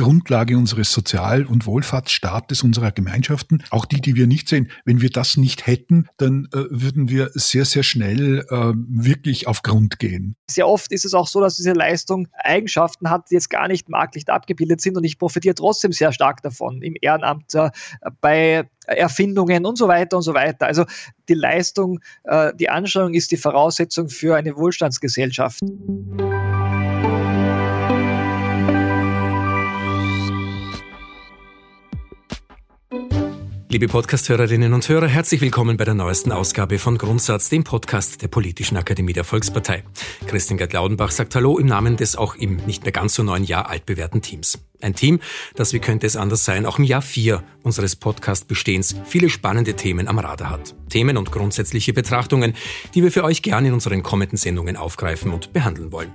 Grundlage unseres Sozial- und Wohlfahrtsstaates, unserer Gemeinschaften, auch die, die wir nicht sehen. Wenn wir das nicht hätten, dann äh, würden wir sehr, sehr schnell äh, wirklich auf Grund gehen. Sehr oft ist es auch so, dass diese Leistung Eigenschaften hat, die jetzt gar nicht marktlich abgebildet sind und ich profitiere trotzdem sehr stark davon im Ehrenamt, äh, bei Erfindungen und so weiter und so weiter. Also die Leistung, äh, die Anstrengung ist die Voraussetzung für eine Wohlstandsgesellschaft. Liebe Podcasthörerinnen und Hörer, herzlich willkommen bei der neuesten Ausgabe von Grundsatz, dem Podcast der Politischen Akademie der Volkspartei. Christian Gerd Laudenbach sagt Hallo im Namen des auch im nicht mehr ganz so neun Jahr altbewährten Teams. Ein Team, das, wie könnte es anders sein, auch im Jahr vier unseres Podcast-Bestehens viele spannende Themen am Radar hat. Themen und grundsätzliche Betrachtungen, die wir für euch gerne in unseren kommenden Sendungen aufgreifen und behandeln wollen.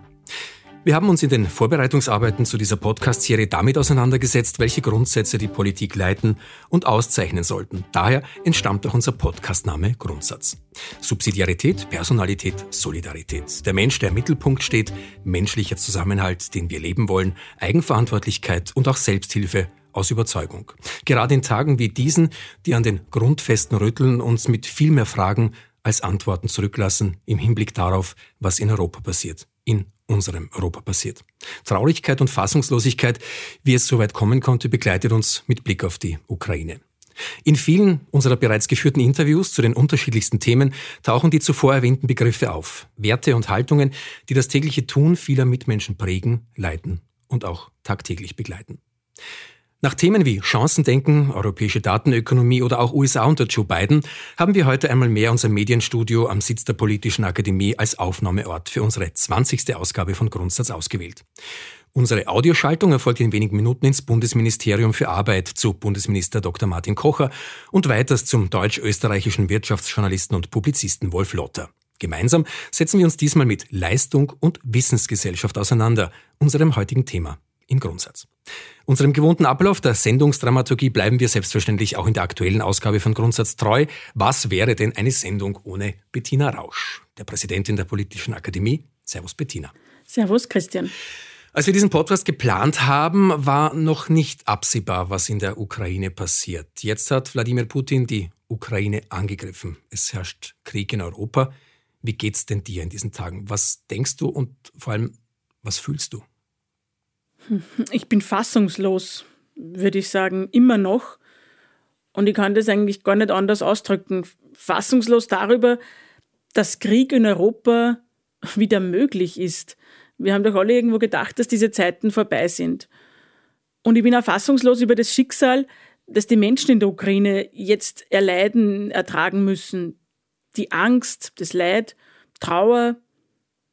Wir haben uns in den Vorbereitungsarbeiten zu dieser Podcast-Serie damit auseinandergesetzt, welche Grundsätze die Politik leiten und auszeichnen sollten. Daher entstammt auch unser Podcastname Grundsatz. Subsidiarität, Personalität, Solidarität. Der Mensch, der im Mittelpunkt steht, menschlicher Zusammenhalt, den wir leben wollen, Eigenverantwortlichkeit und auch Selbsthilfe aus Überzeugung. Gerade in Tagen wie diesen, die an den Grundfesten rütteln, uns mit viel mehr Fragen als Antworten zurücklassen im Hinblick darauf, was in Europa passiert. In unserem Europa passiert. Traurigkeit und Fassungslosigkeit, wie es so weit kommen konnte, begleitet uns mit Blick auf die Ukraine. In vielen unserer bereits geführten Interviews zu den unterschiedlichsten Themen tauchen die zuvor erwähnten Begriffe auf. Werte und Haltungen, die das tägliche Tun vieler Mitmenschen prägen, leiten und auch tagtäglich begleiten. Nach Themen wie Chancendenken, europäische Datenökonomie oder auch USA unter Joe Biden haben wir heute einmal mehr unser Medienstudio am Sitz der Politischen Akademie als Aufnahmeort für unsere 20. Ausgabe von Grundsatz ausgewählt. Unsere Audioschaltung erfolgt in wenigen Minuten ins Bundesministerium für Arbeit zu Bundesminister Dr. Martin Kocher und weiters zum deutsch-österreichischen Wirtschaftsjournalisten und Publizisten Wolf Lotter. Gemeinsam setzen wir uns diesmal mit Leistung und Wissensgesellschaft auseinander, unserem heutigen Thema im Grundsatz. Unserem gewohnten Ablauf der Sendungsdramaturgie bleiben wir selbstverständlich auch in der aktuellen Ausgabe von Grundsatz treu. Was wäre denn eine Sendung ohne Bettina Rausch, der Präsidentin der Politischen Akademie? Servus Bettina. Servus Christian. Als wir diesen Podcast geplant haben, war noch nicht absehbar, was in der Ukraine passiert. Jetzt hat Wladimir Putin die Ukraine angegriffen. Es herrscht Krieg in Europa. Wie geht's denn dir in diesen Tagen? Was denkst du und vor allem, was fühlst du? Ich bin fassungslos, würde ich sagen, immer noch. Und ich kann das eigentlich gar nicht anders ausdrücken. Fassungslos darüber, dass Krieg in Europa wieder möglich ist. Wir haben doch alle irgendwo gedacht, dass diese Zeiten vorbei sind. Und ich bin auch fassungslos über das Schicksal, das die Menschen in der Ukraine jetzt erleiden, ertragen müssen. Die Angst, das Leid, Trauer,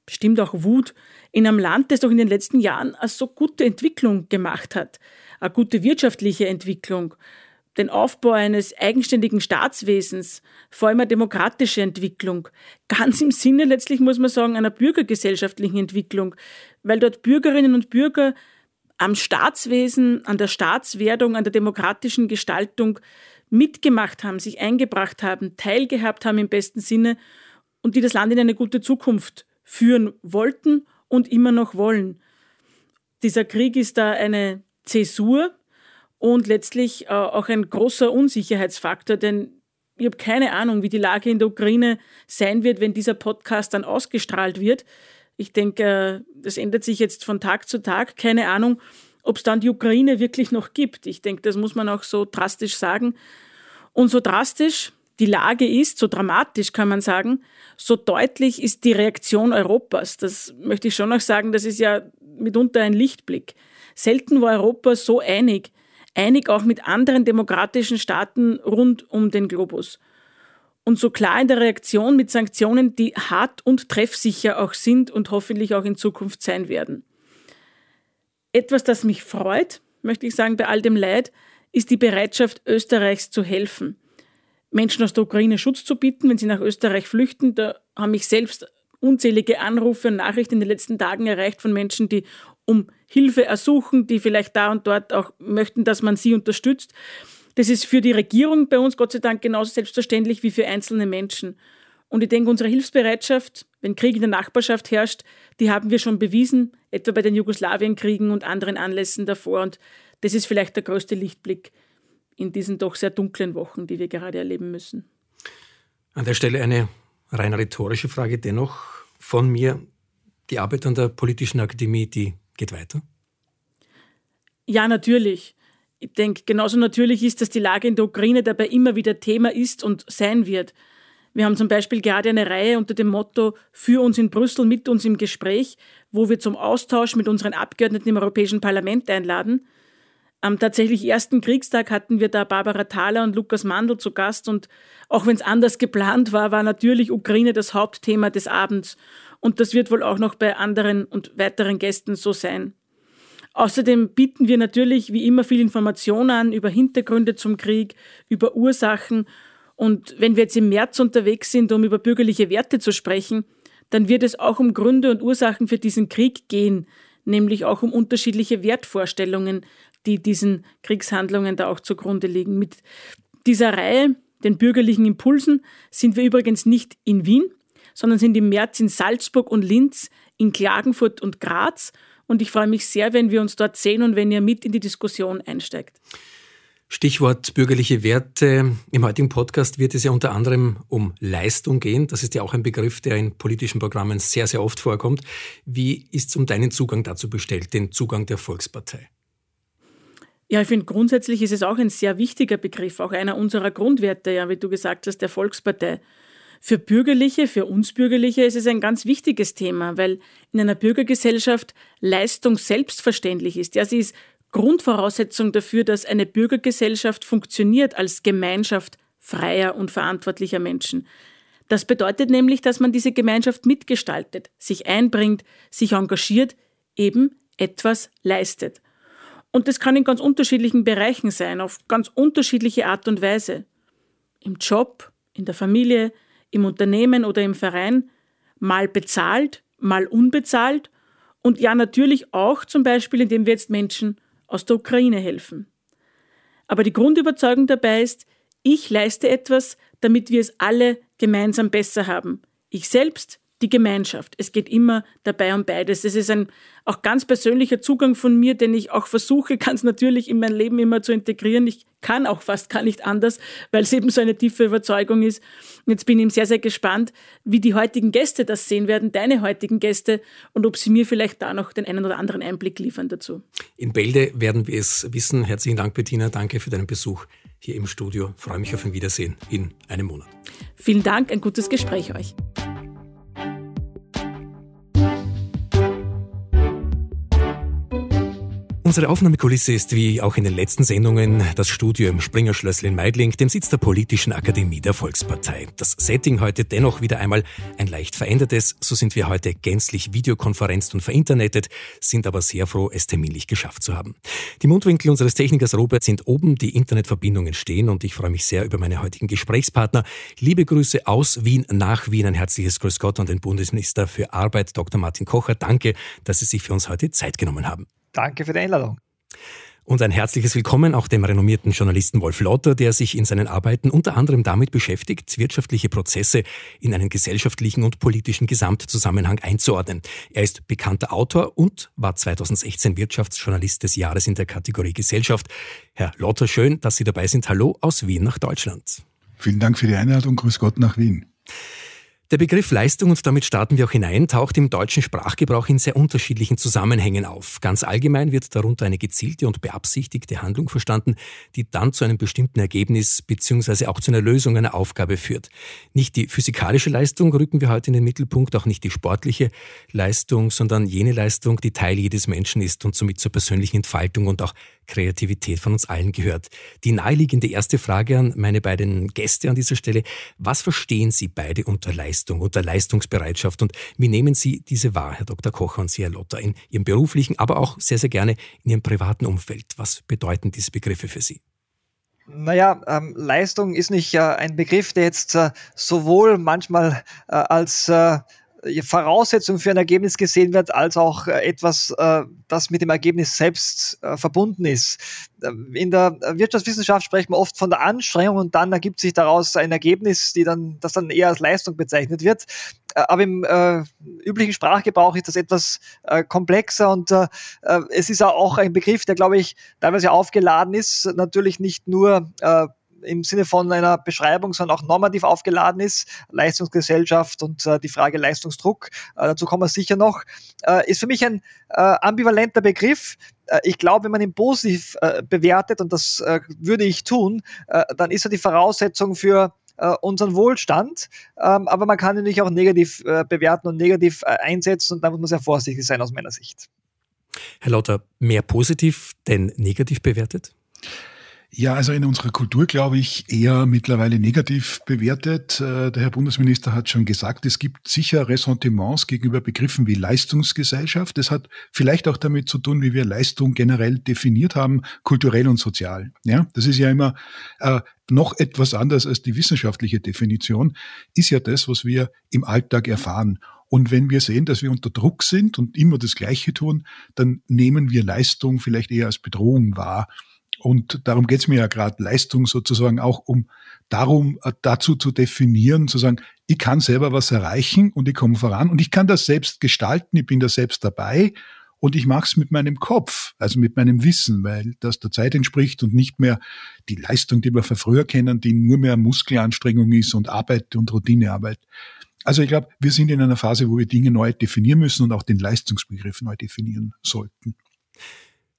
bestimmt auch Wut, in einem Land, das doch in den letzten Jahren eine so gute Entwicklung gemacht hat, eine gute wirtschaftliche Entwicklung, den Aufbau eines eigenständigen Staatswesens, vor allem eine demokratische Entwicklung, ganz im Sinne letztlich, muss man sagen, einer bürgergesellschaftlichen Entwicklung, weil dort Bürgerinnen und Bürger am Staatswesen, an der Staatswerdung, an der demokratischen Gestaltung mitgemacht haben, sich eingebracht haben, teilgehabt haben im besten Sinne und die das Land in eine gute Zukunft führen wollten und immer noch wollen. Dieser Krieg ist da eine Zäsur und letztlich äh, auch ein großer Unsicherheitsfaktor, denn ich habe keine Ahnung, wie die Lage in der Ukraine sein wird, wenn dieser Podcast dann ausgestrahlt wird. Ich denke, äh, das ändert sich jetzt von Tag zu Tag. Keine Ahnung, ob es dann die Ukraine wirklich noch gibt. Ich denke, das muss man auch so drastisch sagen. Und so drastisch die Lage ist, so dramatisch kann man sagen, so deutlich ist die Reaktion Europas. Das möchte ich schon noch sagen, das ist ja mitunter ein Lichtblick. Selten war Europa so einig, einig auch mit anderen demokratischen Staaten rund um den Globus. Und so klar in der Reaktion mit Sanktionen, die hart und treffsicher auch sind und hoffentlich auch in Zukunft sein werden. Etwas, das mich freut, möchte ich sagen, bei all dem Leid, ist die Bereitschaft Österreichs zu helfen. Menschen aus der Ukraine Schutz zu bieten, wenn sie nach Österreich flüchten. Da haben mich selbst unzählige Anrufe und Nachrichten in den letzten Tagen erreicht von Menschen, die um Hilfe ersuchen, die vielleicht da und dort auch möchten, dass man sie unterstützt. Das ist für die Regierung bei uns Gott sei Dank genauso selbstverständlich wie für einzelne Menschen. Und ich denke, unsere Hilfsbereitschaft, wenn Krieg in der Nachbarschaft herrscht, die haben wir schon bewiesen, etwa bei den Jugoslawienkriegen und anderen Anlässen davor. Und das ist vielleicht der größte Lichtblick in diesen doch sehr dunklen Wochen, die wir gerade erleben müssen. An der Stelle eine rein rhetorische Frage dennoch von mir. Die Arbeit an der Politischen Akademie, die geht weiter? Ja, natürlich. Ich denke, genauso natürlich ist, dass die Lage in der Ukraine dabei immer wieder Thema ist und sein wird. Wir haben zum Beispiel gerade eine Reihe unter dem Motto Für uns in Brüssel, mit uns im Gespräch, wo wir zum Austausch mit unseren Abgeordneten im Europäischen Parlament einladen. Am tatsächlich ersten Kriegstag hatten wir da Barbara Thaler und Lukas Mandl zu Gast und auch wenn es anders geplant war, war natürlich Ukraine das Hauptthema des Abends. Und das wird wohl auch noch bei anderen und weiteren Gästen so sein. Außerdem bieten wir natürlich wie immer viel Information an über Hintergründe zum Krieg, über Ursachen. Und wenn wir jetzt im März unterwegs sind, um über bürgerliche Werte zu sprechen, dann wird es auch um Gründe und Ursachen für diesen Krieg gehen, nämlich auch um unterschiedliche Wertvorstellungen, die diesen Kriegshandlungen da auch zugrunde liegen. Mit dieser Reihe, den bürgerlichen Impulsen, sind wir übrigens nicht in Wien, sondern sind im März in Salzburg und Linz, in Klagenfurt und Graz. Und ich freue mich sehr, wenn wir uns dort sehen und wenn ihr mit in die Diskussion einsteigt. Stichwort bürgerliche Werte. Im heutigen Podcast wird es ja unter anderem um Leistung gehen. Das ist ja auch ein Begriff, der in politischen Programmen sehr, sehr oft vorkommt. Wie ist es um deinen Zugang dazu bestellt, den Zugang der Volkspartei? Ja, ich finde grundsätzlich ist es auch ein sehr wichtiger Begriff, auch einer unserer Grundwerte, ja, wie du gesagt hast, der Volkspartei. Für Bürgerliche, für uns Bürgerliche ist es ein ganz wichtiges Thema, weil in einer Bürgergesellschaft Leistung selbstverständlich ist. Ja, sie ist Grundvoraussetzung dafür, dass eine Bürgergesellschaft funktioniert als Gemeinschaft freier und verantwortlicher Menschen. Das bedeutet nämlich, dass man diese Gemeinschaft mitgestaltet, sich einbringt, sich engagiert, eben etwas leistet. Und das kann in ganz unterschiedlichen Bereichen sein, auf ganz unterschiedliche Art und Weise. Im Job, in der Familie, im Unternehmen oder im Verein, mal bezahlt, mal unbezahlt und ja natürlich auch zum Beispiel, indem wir jetzt Menschen aus der Ukraine helfen. Aber die Grundüberzeugung dabei ist, ich leiste etwas, damit wir es alle gemeinsam besser haben. Ich selbst, die Gemeinschaft. Es geht immer dabei um beides. Es ist ein auch ganz persönlicher Zugang von mir, den ich auch versuche, ganz natürlich in mein Leben immer zu integrieren. Ich kann auch fast gar nicht anders, weil es eben so eine tiefe Überzeugung ist. Und jetzt bin ich sehr, sehr gespannt, wie die heutigen Gäste das sehen werden, deine heutigen Gäste, und ob sie mir vielleicht da noch den einen oder anderen Einblick liefern dazu. In Bälde werden wir es wissen. Herzlichen Dank, Bettina. Danke für deinen Besuch hier im Studio. Ich freue mich auf ein Wiedersehen in einem Monat. Vielen Dank, ein gutes Gespräch euch. Unsere Aufnahmekulisse ist wie auch in den letzten Sendungen das Studio im Springerschlössl in Meidling, dem Sitz der Politischen Akademie der Volkspartei. Das Setting heute dennoch wieder einmal ein leicht verändertes. So sind wir heute gänzlich videokonferenzt und verinternetet, sind aber sehr froh, es terminlich geschafft zu haben. Die Mundwinkel unseres Technikers Robert sind oben, die Internetverbindungen stehen und ich freue mich sehr über meine heutigen Gesprächspartner. Liebe Grüße aus Wien nach Wien, ein herzliches Grüß Gott an den Bundesminister für Arbeit, Dr. Martin Kocher. Danke, dass Sie sich für uns heute Zeit genommen haben. Danke für die Einladung. Und ein herzliches Willkommen auch dem renommierten Journalisten Wolf Lotter, der sich in seinen Arbeiten unter anderem damit beschäftigt, wirtschaftliche Prozesse in einen gesellschaftlichen und politischen Gesamtzusammenhang einzuordnen. Er ist bekannter Autor und war 2016 Wirtschaftsjournalist des Jahres in der Kategorie Gesellschaft. Herr Lotter, schön, dass Sie dabei sind. Hallo aus Wien nach Deutschland. Vielen Dank für die Einladung. Grüß Gott nach Wien. Der Begriff Leistung, und damit starten wir auch hinein, taucht im deutschen Sprachgebrauch in sehr unterschiedlichen Zusammenhängen auf. Ganz allgemein wird darunter eine gezielte und beabsichtigte Handlung verstanden, die dann zu einem bestimmten Ergebnis bzw. auch zu einer Lösung einer Aufgabe führt. Nicht die physikalische Leistung rücken wir heute in den Mittelpunkt, auch nicht die sportliche Leistung, sondern jene Leistung, die Teil jedes Menschen ist und somit zur persönlichen Entfaltung und auch Kreativität von uns allen gehört. Die naheliegende erste Frage an meine beiden Gäste an dieser Stelle. Was verstehen Sie beide unter Leistung, unter Leistungsbereitschaft und wie nehmen Sie diese wahr, Herr Dr. Kocher und Sie, Herr Lotter, in Ihrem beruflichen, aber auch sehr, sehr gerne in Ihrem privaten Umfeld? Was bedeuten diese Begriffe für Sie? Naja, ähm, Leistung ist nicht äh, ein Begriff, der jetzt äh, sowohl manchmal äh, als äh, Voraussetzung für ein Ergebnis gesehen wird, als auch äh, etwas, äh, das mit dem Ergebnis selbst äh, verbunden ist. Ähm, in der Wirtschaftswissenschaft sprechen wir oft von der Anstrengung und dann ergibt sich daraus ein Ergebnis, die dann, das dann eher als Leistung bezeichnet wird. Aber im äh, üblichen Sprachgebrauch ist das etwas äh, komplexer und äh, es ist auch ein Begriff, der, glaube ich, teilweise aufgeladen ist. Natürlich nicht nur im Sinne von einer Beschreibung, sondern auch normativ aufgeladen ist. Leistungsgesellschaft und äh, die Frage Leistungsdruck, äh, dazu kommen wir sicher noch, äh, ist für mich ein äh, ambivalenter Begriff. Äh, ich glaube, wenn man ihn positiv äh, bewertet, und das würde ich tun, dann ist er die Voraussetzung für unseren Wohlstand. Ähm, aber man kann ihn natürlich auch negativ bewerten und negativ einsetzen und da muss man sehr vorsichtig sein aus meiner Sicht. Herr Lauter, mehr positiv denn negativ bewertet? Ja, also in unserer Kultur, glaube ich, eher mittlerweile negativ bewertet. Äh, der Herr Bundesminister hat schon gesagt, es gibt sicher Ressentiments gegenüber Begriffen wie Leistungsgesellschaft. Das hat vielleicht auch damit zu tun, wie wir Leistung generell definiert haben, kulturell und sozial. Ja, das ist ja immer äh, noch etwas anders als die wissenschaftliche Definition, ist ja das, was wir im Alltag erfahren. Und wenn wir sehen, dass wir unter Druck sind und immer das Gleiche tun, dann nehmen wir Leistung vielleicht eher als Bedrohung wahr. Und darum geht es mir ja gerade, Leistung sozusagen auch um darum, äh, dazu zu definieren, zu sagen, ich kann selber was erreichen und ich komme voran und ich kann das selbst gestalten, ich bin da selbst dabei und ich mache es mit meinem Kopf, also mit meinem Wissen, weil das der Zeit entspricht und nicht mehr die Leistung, die wir von früher kennen, die nur mehr Muskelanstrengung ist und Arbeit und Routinearbeit. Also ich glaube, wir sind in einer Phase, wo wir Dinge neu definieren müssen und auch den Leistungsbegriff neu definieren sollten.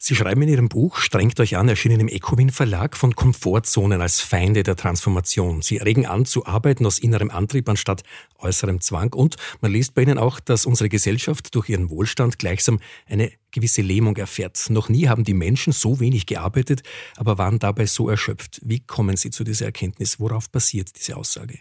Sie schreiben in Ihrem Buch, strengt euch an, erschienen im Ecowin Verlag, von Komfortzonen als Feinde der Transformation. Sie regen an zu arbeiten aus innerem Antrieb anstatt äußerem Zwang. Und man liest bei Ihnen auch, dass unsere Gesellschaft durch ihren Wohlstand gleichsam eine gewisse Lähmung erfährt. Noch nie haben die Menschen so wenig gearbeitet, aber waren dabei so erschöpft. Wie kommen Sie zu dieser Erkenntnis? Worauf basiert diese Aussage?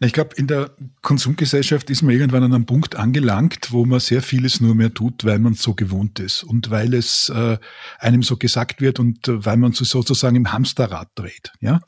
Ich glaube, in der Konsumgesellschaft ist man irgendwann an einem Punkt angelangt, wo man sehr vieles nur mehr tut, weil man es so gewohnt ist und weil es äh, einem so gesagt wird und äh, weil man so sozusagen im Hamsterrad dreht. Ja?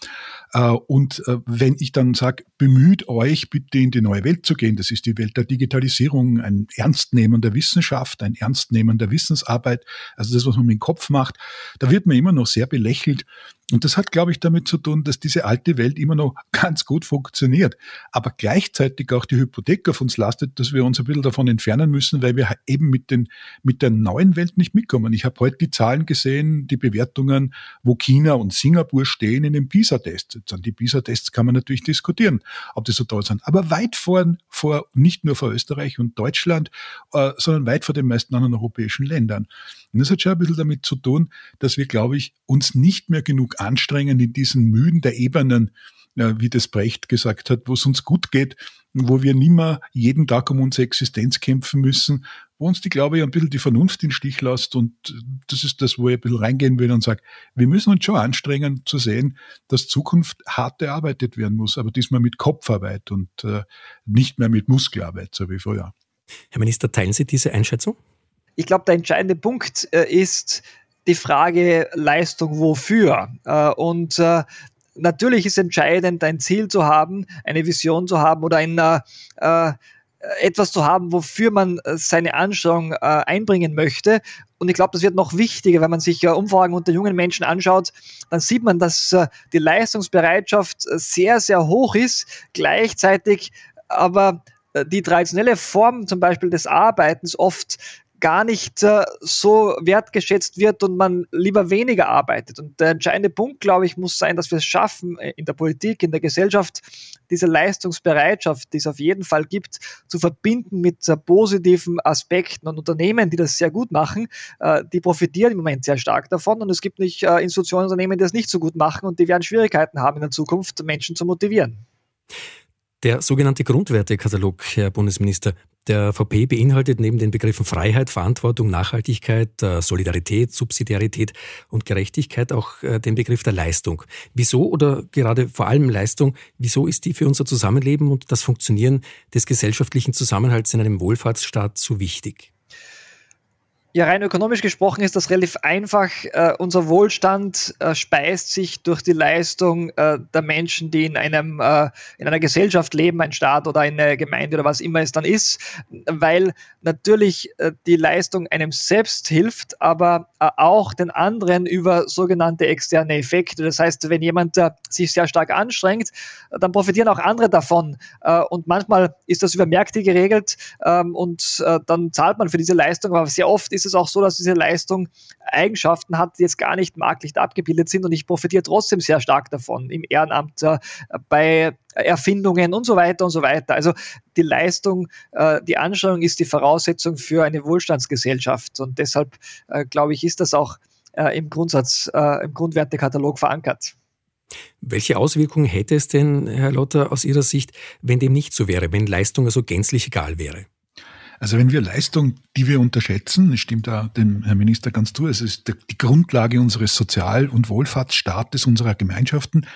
Äh, und äh, wenn ich dann sage, bemüht euch bitte in die neue Welt zu gehen, das ist die Welt der Digitalisierung, ein Ernstnehmen der Wissenschaft, ein Ernstnehmen der Wissensarbeit, also das, was man mit dem Kopf macht, da wird man immer noch sehr belächelt. Und das hat, glaube ich, damit zu tun, dass diese alte Welt immer noch ganz gut funktioniert, aber gleichzeitig auch die Hypothek auf uns lastet, dass wir uns ein bisschen davon entfernen müssen, weil wir eben mit, den, mit der neuen Welt nicht mitkommen. Ich habe heute die Zahlen gesehen, die Bewertungen, wo China und Singapur stehen in den PISA-Tests. An die PISA-Tests kann man natürlich diskutieren, ob die so toll sind. Aber weit vor, vor nicht nur vor Österreich und Deutschland, äh, sondern weit vor den meisten anderen europäischen Ländern. Und das hat schon ein bisschen damit zu tun, dass wir, glaube ich, uns nicht mehr genug anstrengen in diesen Müden der Ebenen, äh, wie das Brecht gesagt hat, wo es uns gut geht, wo wir nimmer jeden Tag um unsere Existenz kämpfen müssen, wo uns die, glaube ich, ein bisschen die Vernunft in Stich lässt. Und das ist das, wo ich ein bisschen reingehen will und sage, wir müssen uns schon anstrengen zu sehen, dass Zukunft hart erarbeitet werden muss, aber diesmal mit Kopfarbeit und äh, nicht mehr mit Muskelarbeit, so wie früher. Herr Minister, teilen Sie diese Einschätzung? Ich glaube, der entscheidende Punkt äh, ist die Frage Leistung wofür. Äh, und äh, natürlich ist entscheidend, ein Ziel zu haben, eine Vision zu haben oder ein äh, etwas zu haben, wofür man seine Anstrengung äh, einbringen möchte. Und ich glaube, das wird noch wichtiger, wenn man sich äh, Umfragen unter jungen Menschen anschaut, dann sieht man, dass äh, die Leistungsbereitschaft sehr, sehr hoch ist, gleichzeitig aber die traditionelle Form zum Beispiel des Arbeitens oft gar nicht äh, so wertgeschätzt wird und man lieber weniger arbeitet. Und der entscheidende Punkt, glaube ich, muss sein, dass wir es schaffen, äh, in der Politik, in der Gesellschaft, diese Leistungsbereitschaft, die es auf jeden Fall gibt, zu verbinden mit äh, positiven Aspekten. Und Unternehmen, die das sehr gut machen, äh, die profitieren im Moment sehr stark davon. Und es gibt nicht äh, Institutionen, Unternehmen, die das nicht so gut machen und die werden Schwierigkeiten haben in der Zukunft, Menschen zu motivieren. Der sogenannte Grundwertekatalog, Herr Bundesminister, der VP beinhaltet neben den Begriffen Freiheit, Verantwortung, Nachhaltigkeit, äh, Solidarität, Subsidiarität und Gerechtigkeit auch äh, den Begriff der Leistung. Wieso oder gerade vor allem Leistung, wieso ist die für unser Zusammenleben und das Funktionieren des gesellschaftlichen Zusammenhalts in einem Wohlfahrtsstaat so wichtig? Ja, rein ökonomisch gesprochen ist das relativ einfach. Uh, unser Wohlstand uh, speist sich durch die Leistung uh, der Menschen, die in einem in einer Gesellschaft leben, ein Staat oder eine Gemeinde oder was immer es dann ist, weil natürlich die Leistung einem selbst hilft, aber auch den anderen über sogenannte externe Effekte. Das heißt, wenn jemand sich sehr stark anstrengt, dann profitieren auch andere davon. und manchmal ist das über Märkte geregelt ähm, und dann zahlt man für diese Leistung, aber sehr oft ist ist es auch so, dass diese Leistung Eigenschaften hat, die jetzt gar nicht marktlich abgebildet sind und ich profitiere trotzdem sehr stark davon im Ehrenamt, äh, bei Erfindungen und so weiter und so weiter. Also die Leistung, äh, die Anstrengung ist die Voraussetzung für eine Wohlstandsgesellschaft und deshalb äh, glaube ich, ist das auch im Grundsatz, im Grundwertekatalog verankert. Welche Auswirkungen hätte es denn, Herr Lotter, aus Ihrer Sicht, wenn dem nicht so wäre, wenn Leistung also gänzlich egal wäre? Also wenn wir Leistung, die wir unterschätzen, das stimmt da dem Herrn Minister ganz zu, es ist die Grundlage unseres Sozial- und Wohlfahrtsstaates, unserer Gemeinschaften,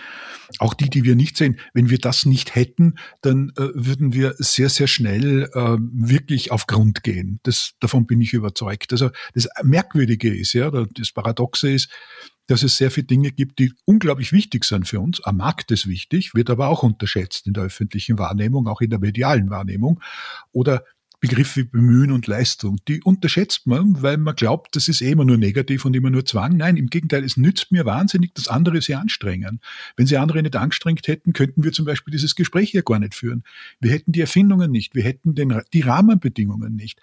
auch die, die wir nicht sehen, wenn wir das nicht hätten, dann äh, würden wir sehr, sehr schnell äh, wirklich auf Grund gehen. Das, davon bin ich überzeugt. Also das Merkwürdige ist, ja, das Paradoxe ist, dass es sehr viele Dinge gibt, die unglaublich wichtig sind für uns. Am Markt ist wichtig, wird aber auch unterschätzt in der öffentlichen Wahrnehmung, auch in der medialen Wahrnehmung. Oder Begriff wie Bemühen und Leistung, die unterschätzt man, weil man glaubt, das ist eh immer nur negativ und immer nur Zwang. Nein, im Gegenteil, es nützt mir wahnsinnig, dass andere sie anstrengen. Wenn sie andere nicht angestrengt hätten, könnten wir zum Beispiel dieses Gespräch hier gar nicht führen. Wir hätten die Erfindungen nicht, wir hätten den, die Rahmenbedingungen nicht.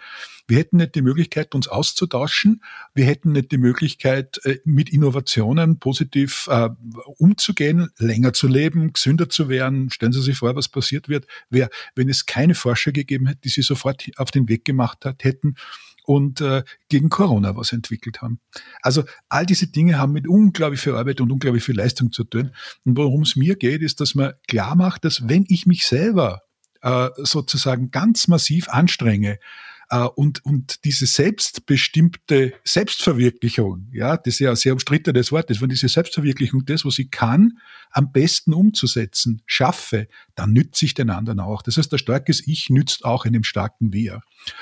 Wir hätten nicht die Möglichkeit, uns auszutauschen, wir hätten nicht die Möglichkeit, äh, mit Innovationen positiv äh, umzugehen, länger zu leben, gesünder zu werden. Stellen Sie sich vor, was passiert wird, wenn es keine Forscher gegeben hätte, die sie sofort auf den Weg gemacht hat, hätten und äh, gegen Corona was entwickelt haben. Also all diese Dinge haben mit unglaublich viel Arbeit und unglaublich viel Leistung zu tun. Und worum es mir geht, ist, dass man klar macht, dass wenn ich mich selber äh, sozusagen ganz massiv anstrenge, und, und diese selbstbestimmte Selbstverwirklichung, ja, das ist ja ein sehr umstrittenes Wort ist, wenn diese Selbstverwirklichung das, was ich kann, am besten umzusetzen, schaffe, dann nütze ich den anderen auch. Das heißt, ein starkes Ich nützt auch einem starken Wir.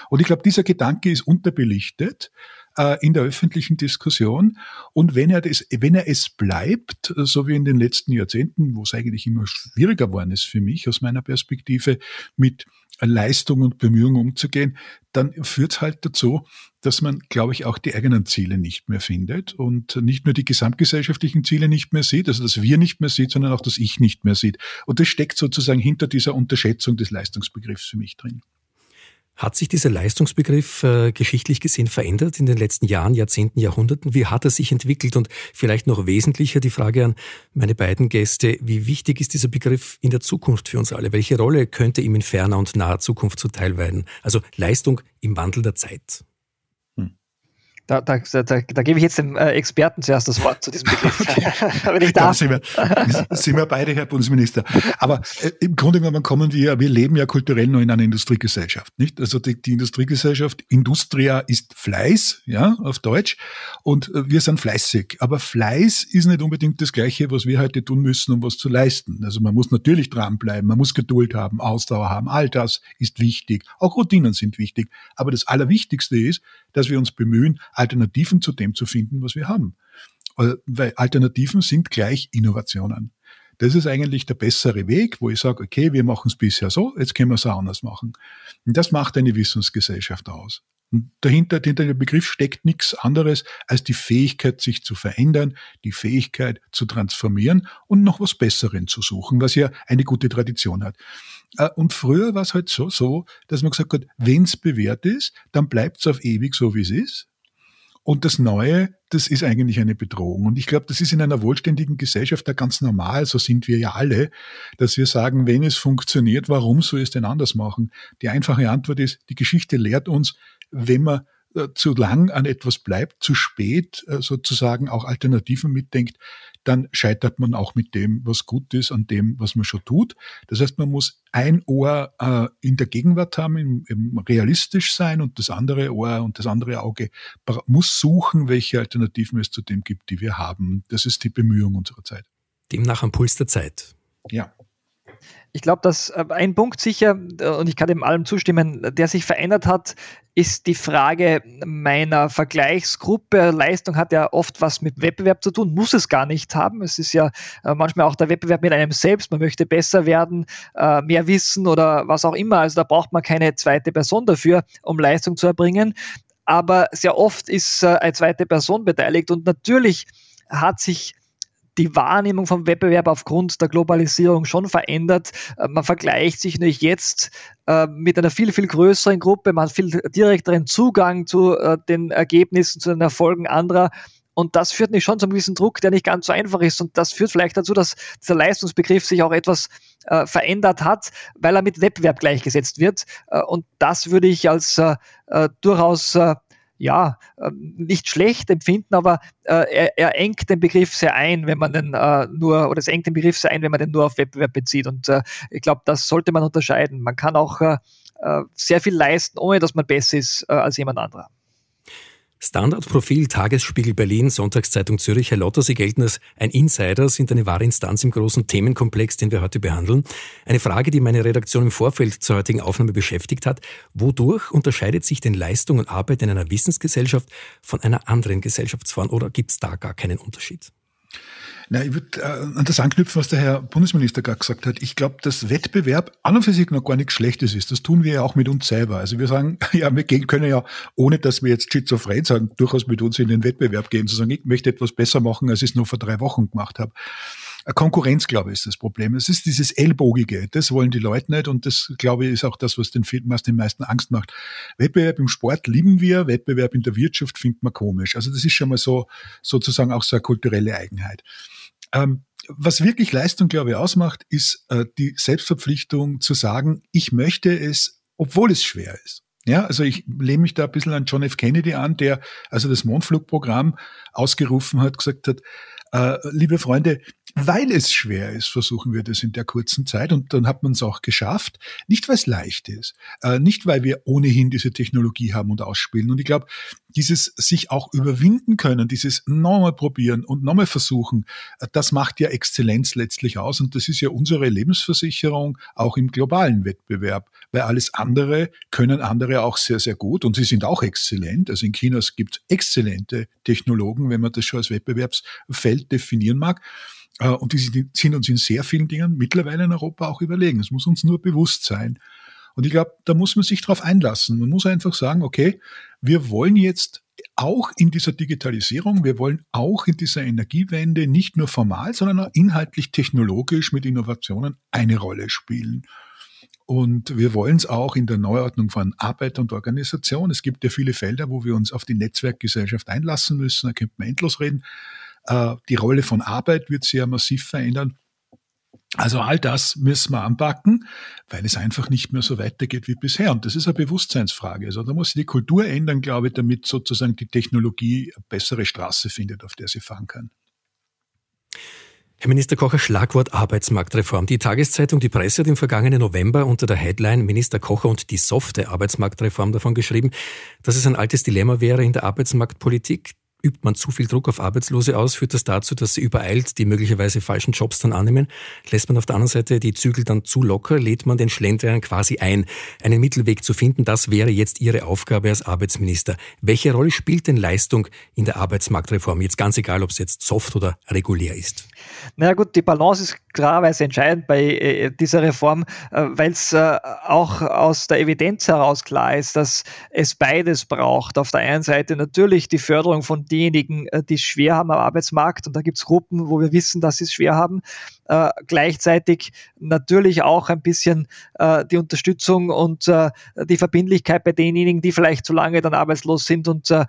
Und ich glaube, dieser Gedanke ist unterbelichtet äh, in der öffentlichen Diskussion. Und wenn er, das, wenn er es bleibt, so wie in den letzten Jahrzehnten, wo es eigentlich immer schwieriger geworden ist für mich aus meiner Perspektive, mit Leistung und Bemühungen umzugehen, dann führt es halt dazu, dass man, glaube ich, auch die eigenen Ziele nicht mehr findet und nicht nur die gesamtgesellschaftlichen Ziele nicht mehr sieht, also dass wir nicht mehr sieht, sondern auch das Ich nicht mehr sieht. Und das steckt sozusagen hinter dieser Unterschätzung des Leistungsbegriffs für mich drin. Hat sich dieser Leistungsbegriff äh, geschichtlich gesehen verändert in den letzten Jahren, Jahrzehnten, Jahrhunderten? Wie hat er sich entwickelt? Und vielleicht noch wesentlicher die Frage an meine beiden Gäste, wie wichtig ist dieser Begriff in der Zukunft für uns alle? Welche Rolle könnte ihm in ferner und naher Zukunft zuteil werden? Also Leistung im Wandel der Zeit. Da, da, da, da, gebe ich jetzt dem äh, Experten zuerst das Wort zu diesem Begriff. Wenn ich darf. sind, wir, sind wir beide, Herr Bundesminister. Aber äh, im Grunde genommen kommen wir, wir leben ja kulturell noch in einer Industriegesellschaft. Nicht? Also die, die Industriegesellschaft, Industria ist Fleiß, ja, auf Deutsch. Und äh, wir sind fleißig. Aber Fleiß ist nicht unbedingt das Gleiche, was wir heute tun müssen, um was zu leisten. Also man muss natürlich dranbleiben, man muss Geduld haben, Ausdauer haben. All das ist wichtig. Auch Routinen sind wichtig. Aber das Allerwichtigste ist, dass wir uns bemühen, Alternativen zu dem zu finden, was wir haben. Äh, weil Alternativen sind gleich Innovationen. Das ist eigentlich der bessere Weg, wo ich sage, okay, wir machen es bisher so, jetzt können wir es auch anders machen. Und das macht eine Wissensgesellschaft aus. Und dahinter, hinter dem Begriff steckt nichts anderes als die Fähigkeit, sich zu verändern, die Fähigkeit zu transformieren und noch was Besseren zu suchen, was ja eine gute Tradition hat. Äh, und früher war es halt so, so dass man gesagt hat, wenn es bewährt ist, dann bleibt es auf ewig so, wie es ist. Und das Neue, das ist eigentlich eine Bedrohung. Und ich glaube, das ist in einer wohlständigen Gesellschaft da ganz normal, so sind wir ja alle, dass wir sagen, wenn es funktioniert, warum soll es denn anders machen? Die einfache Antwort ist, die Geschichte lehrt uns, wenn man äh, zu lang an etwas bleibt, zu spät äh, sozusagen auch Alternativen mitdenkt, dann scheitert man auch mit dem, was gut ist, an dem, was man schon tut. Das heißt, man muss ein Ohr äh, in der Gegenwart haben, im, im realistisch sein und das andere Ohr und das andere Auge muss suchen, welche Alternativen es zu dem gibt, die wir haben. Das ist die Bemühung unserer Zeit. Demnach am Puls der Zeit. Ja. Ich glaube, dass äh, ein Punkt sicher, äh, und ich kann dem allem zustimmen, der sich verändert hat, ist die Frage meiner Vergleichsgruppe. Leistung hat ja oft was mit Wettbewerb zu tun, muss es gar nicht haben. Es ist ja äh, manchmal auch der Wettbewerb mit einem selbst. Man möchte besser werden, mehr wissen oder was auch immer. Also da braucht man keine zweite Person dafür, um Leistung zu erbringen. Aber sehr oft ist eine zweite Person beteiligt und natürlich hat sich die Wahrnehmung vom Wettbewerb aufgrund der Globalisierung schon verändert. Äh, man vergleicht sich natürlich jetzt äh, mit einer viel, viel größeren Gruppe, man hat viel direkteren Zugang zu äh, den Ergebnissen, zu den Erfolgen anderer. Und das führt nicht schon zu einem gewissen Druck, der nicht ganz so einfach ist. Und das führt vielleicht dazu, dass dieser Leistungsbegriff sich auch etwas äh, verändert hat, weil er mit Wettbewerb gleichgesetzt wird. Äh, und das würde ich als äh, durchaus ja, ähm, nicht schlecht empfinden, aber äh, er, er, engt den Begriff sehr ein, wenn man den äh, nur, oder es engt den Begriff sehr ein, wenn man den nur auf Wettbewerb bezieht. Und äh, ich glaube, das sollte man unterscheiden. Man kann auch sehr viel leisten, ohne dass man besser ist als jemand anderer. Standardprofil Tagesspiegel Berlin, Sonntagszeitung Zürich, Herr Lotto, Sie gelten als ein Insider, sind eine wahre Instanz im großen Themenkomplex, den wir heute behandeln. Eine Frage, die meine Redaktion im Vorfeld zur heutigen Aufnahme beschäftigt hat. Wodurch unterscheidet sich denn Leistung und Arbeit in einer Wissensgesellschaft von einer anderen Gesellschaftsform oder gibt es da gar keinen Unterschied? Na, ich würde äh, an das anknüpfen, was der Herr Bundesminister gerade gesagt hat. Ich glaube, dass Wettbewerb an und für sich noch gar nichts Schlechtes ist. Das tun wir ja auch mit uns selber. Also wir sagen, ja, wir gehen, können ja, ohne dass wir jetzt schizophren sagen, durchaus mit uns in den Wettbewerb gehen, zu sagen, ich möchte etwas besser machen, als ich es nur vor drei Wochen gemacht habe. Konkurrenz, glaube ich, ist das Problem. Es ist dieses Ellbogige. Das wollen die Leute nicht und das, glaube ich, ist auch das, was den, was den meisten Angst macht. Wettbewerb im Sport lieben wir, Wettbewerb in der Wirtschaft findet man komisch. Also das ist schon mal so, sozusagen auch so eine kulturelle Eigenheit. Ähm, was wirklich Leistung, glaube ich, ausmacht, ist äh, die Selbstverpflichtung zu sagen, ich möchte es, obwohl es schwer ist. Ja, also ich lehne mich da ein bisschen an John F. Kennedy an, der also das Mondflugprogramm ausgerufen hat, gesagt hat, äh, liebe Freunde, weil es schwer ist, versuchen wir das in der kurzen Zeit und dann hat man es auch geschafft. Nicht, weil es leicht ist, äh, nicht, weil wir ohnehin diese Technologie haben und ausspielen. Und ich glaube, dieses sich auch überwinden können, dieses nochmal probieren und nochmal versuchen, äh, das macht ja Exzellenz letztlich aus und das ist ja unsere Lebensversicherung auch im globalen Wettbewerb, weil alles andere können andere auch sehr, sehr gut und sie sind auch exzellent. Also in China gibt es exzellente Technologen, wenn man das schon als Wettbewerbsfeld definieren mag. Äh, und die sind uns in sehr vielen Dingen mittlerweile in Europa auch überlegen. Es muss uns nur bewusst sein. Und ich glaube, da muss man sich darauf einlassen. Man muss einfach sagen, okay, wir wollen jetzt auch in dieser Digitalisierung, wir wollen auch in dieser Energiewende nicht nur formal, sondern auch inhaltlich technologisch mit Innovationen eine Rolle spielen. Und wir wollen es auch in der Neuordnung von Arbeit und Organisation. Es gibt ja viele Felder, wo wir uns auf die Netzwerkgesellschaft einlassen müssen. Da könnte man endlos reden. Äh, die Rolle von Arbeit wird sehr massiv verändern. Also all das müssen wir anpacken, weil es einfach nicht mehr so weitergeht wie bisher. Und das ist eine Bewusstseinsfrage. Also da muss sich die Kultur ändern, glaube ich, damit sozusagen die Technologie eine bessere Straße findet, auf der sie fahren kann. Herr Minister Kocher, Schlagwort Arbeitsmarktreform. Die Tageszeitung Die Presse hat im vergangenen November unter der Headline Minister Kocher und die softe Arbeitsmarktreform davon geschrieben, dass es ein altes Dilemma wäre in der Arbeitsmarktpolitik. Übt man zu viel Druck auf Arbeitslose aus, führt das dazu, dass sie übereilt die möglicherweise falschen Jobs dann annehmen? Lässt man auf der anderen Seite die Zügel dann zu locker, lädt man den Schlendrian quasi ein, einen Mittelweg zu finden? Das wäre jetzt Ihre Aufgabe als Arbeitsminister. Welche Rolle spielt denn Leistung in der Arbeitsmarktreform? Jetzt ganz egal, ob es jetzt soft oder regulär ist. Na naja gut, die Balance ist klarerweise entscheidend bei äh, dieser Reform, äh, weil es äh, auch aus der Evidenz heraus klar ist, dass es beides braucht. Auf der einen Seite natürlich die Förderung von diejenigen, äh, die es schwer haben am Arbeitsmarkt. Und da gibt es Gruppen, wo wir wissen, dass sie es schwer haben. Äh, gleichzeitig natürlich auch ein bisschen äh, die Unterstützung und äh, die Verbindlichkeit bei denjenigen, die vielleicht zu lange dann arbeitslos sind und äh,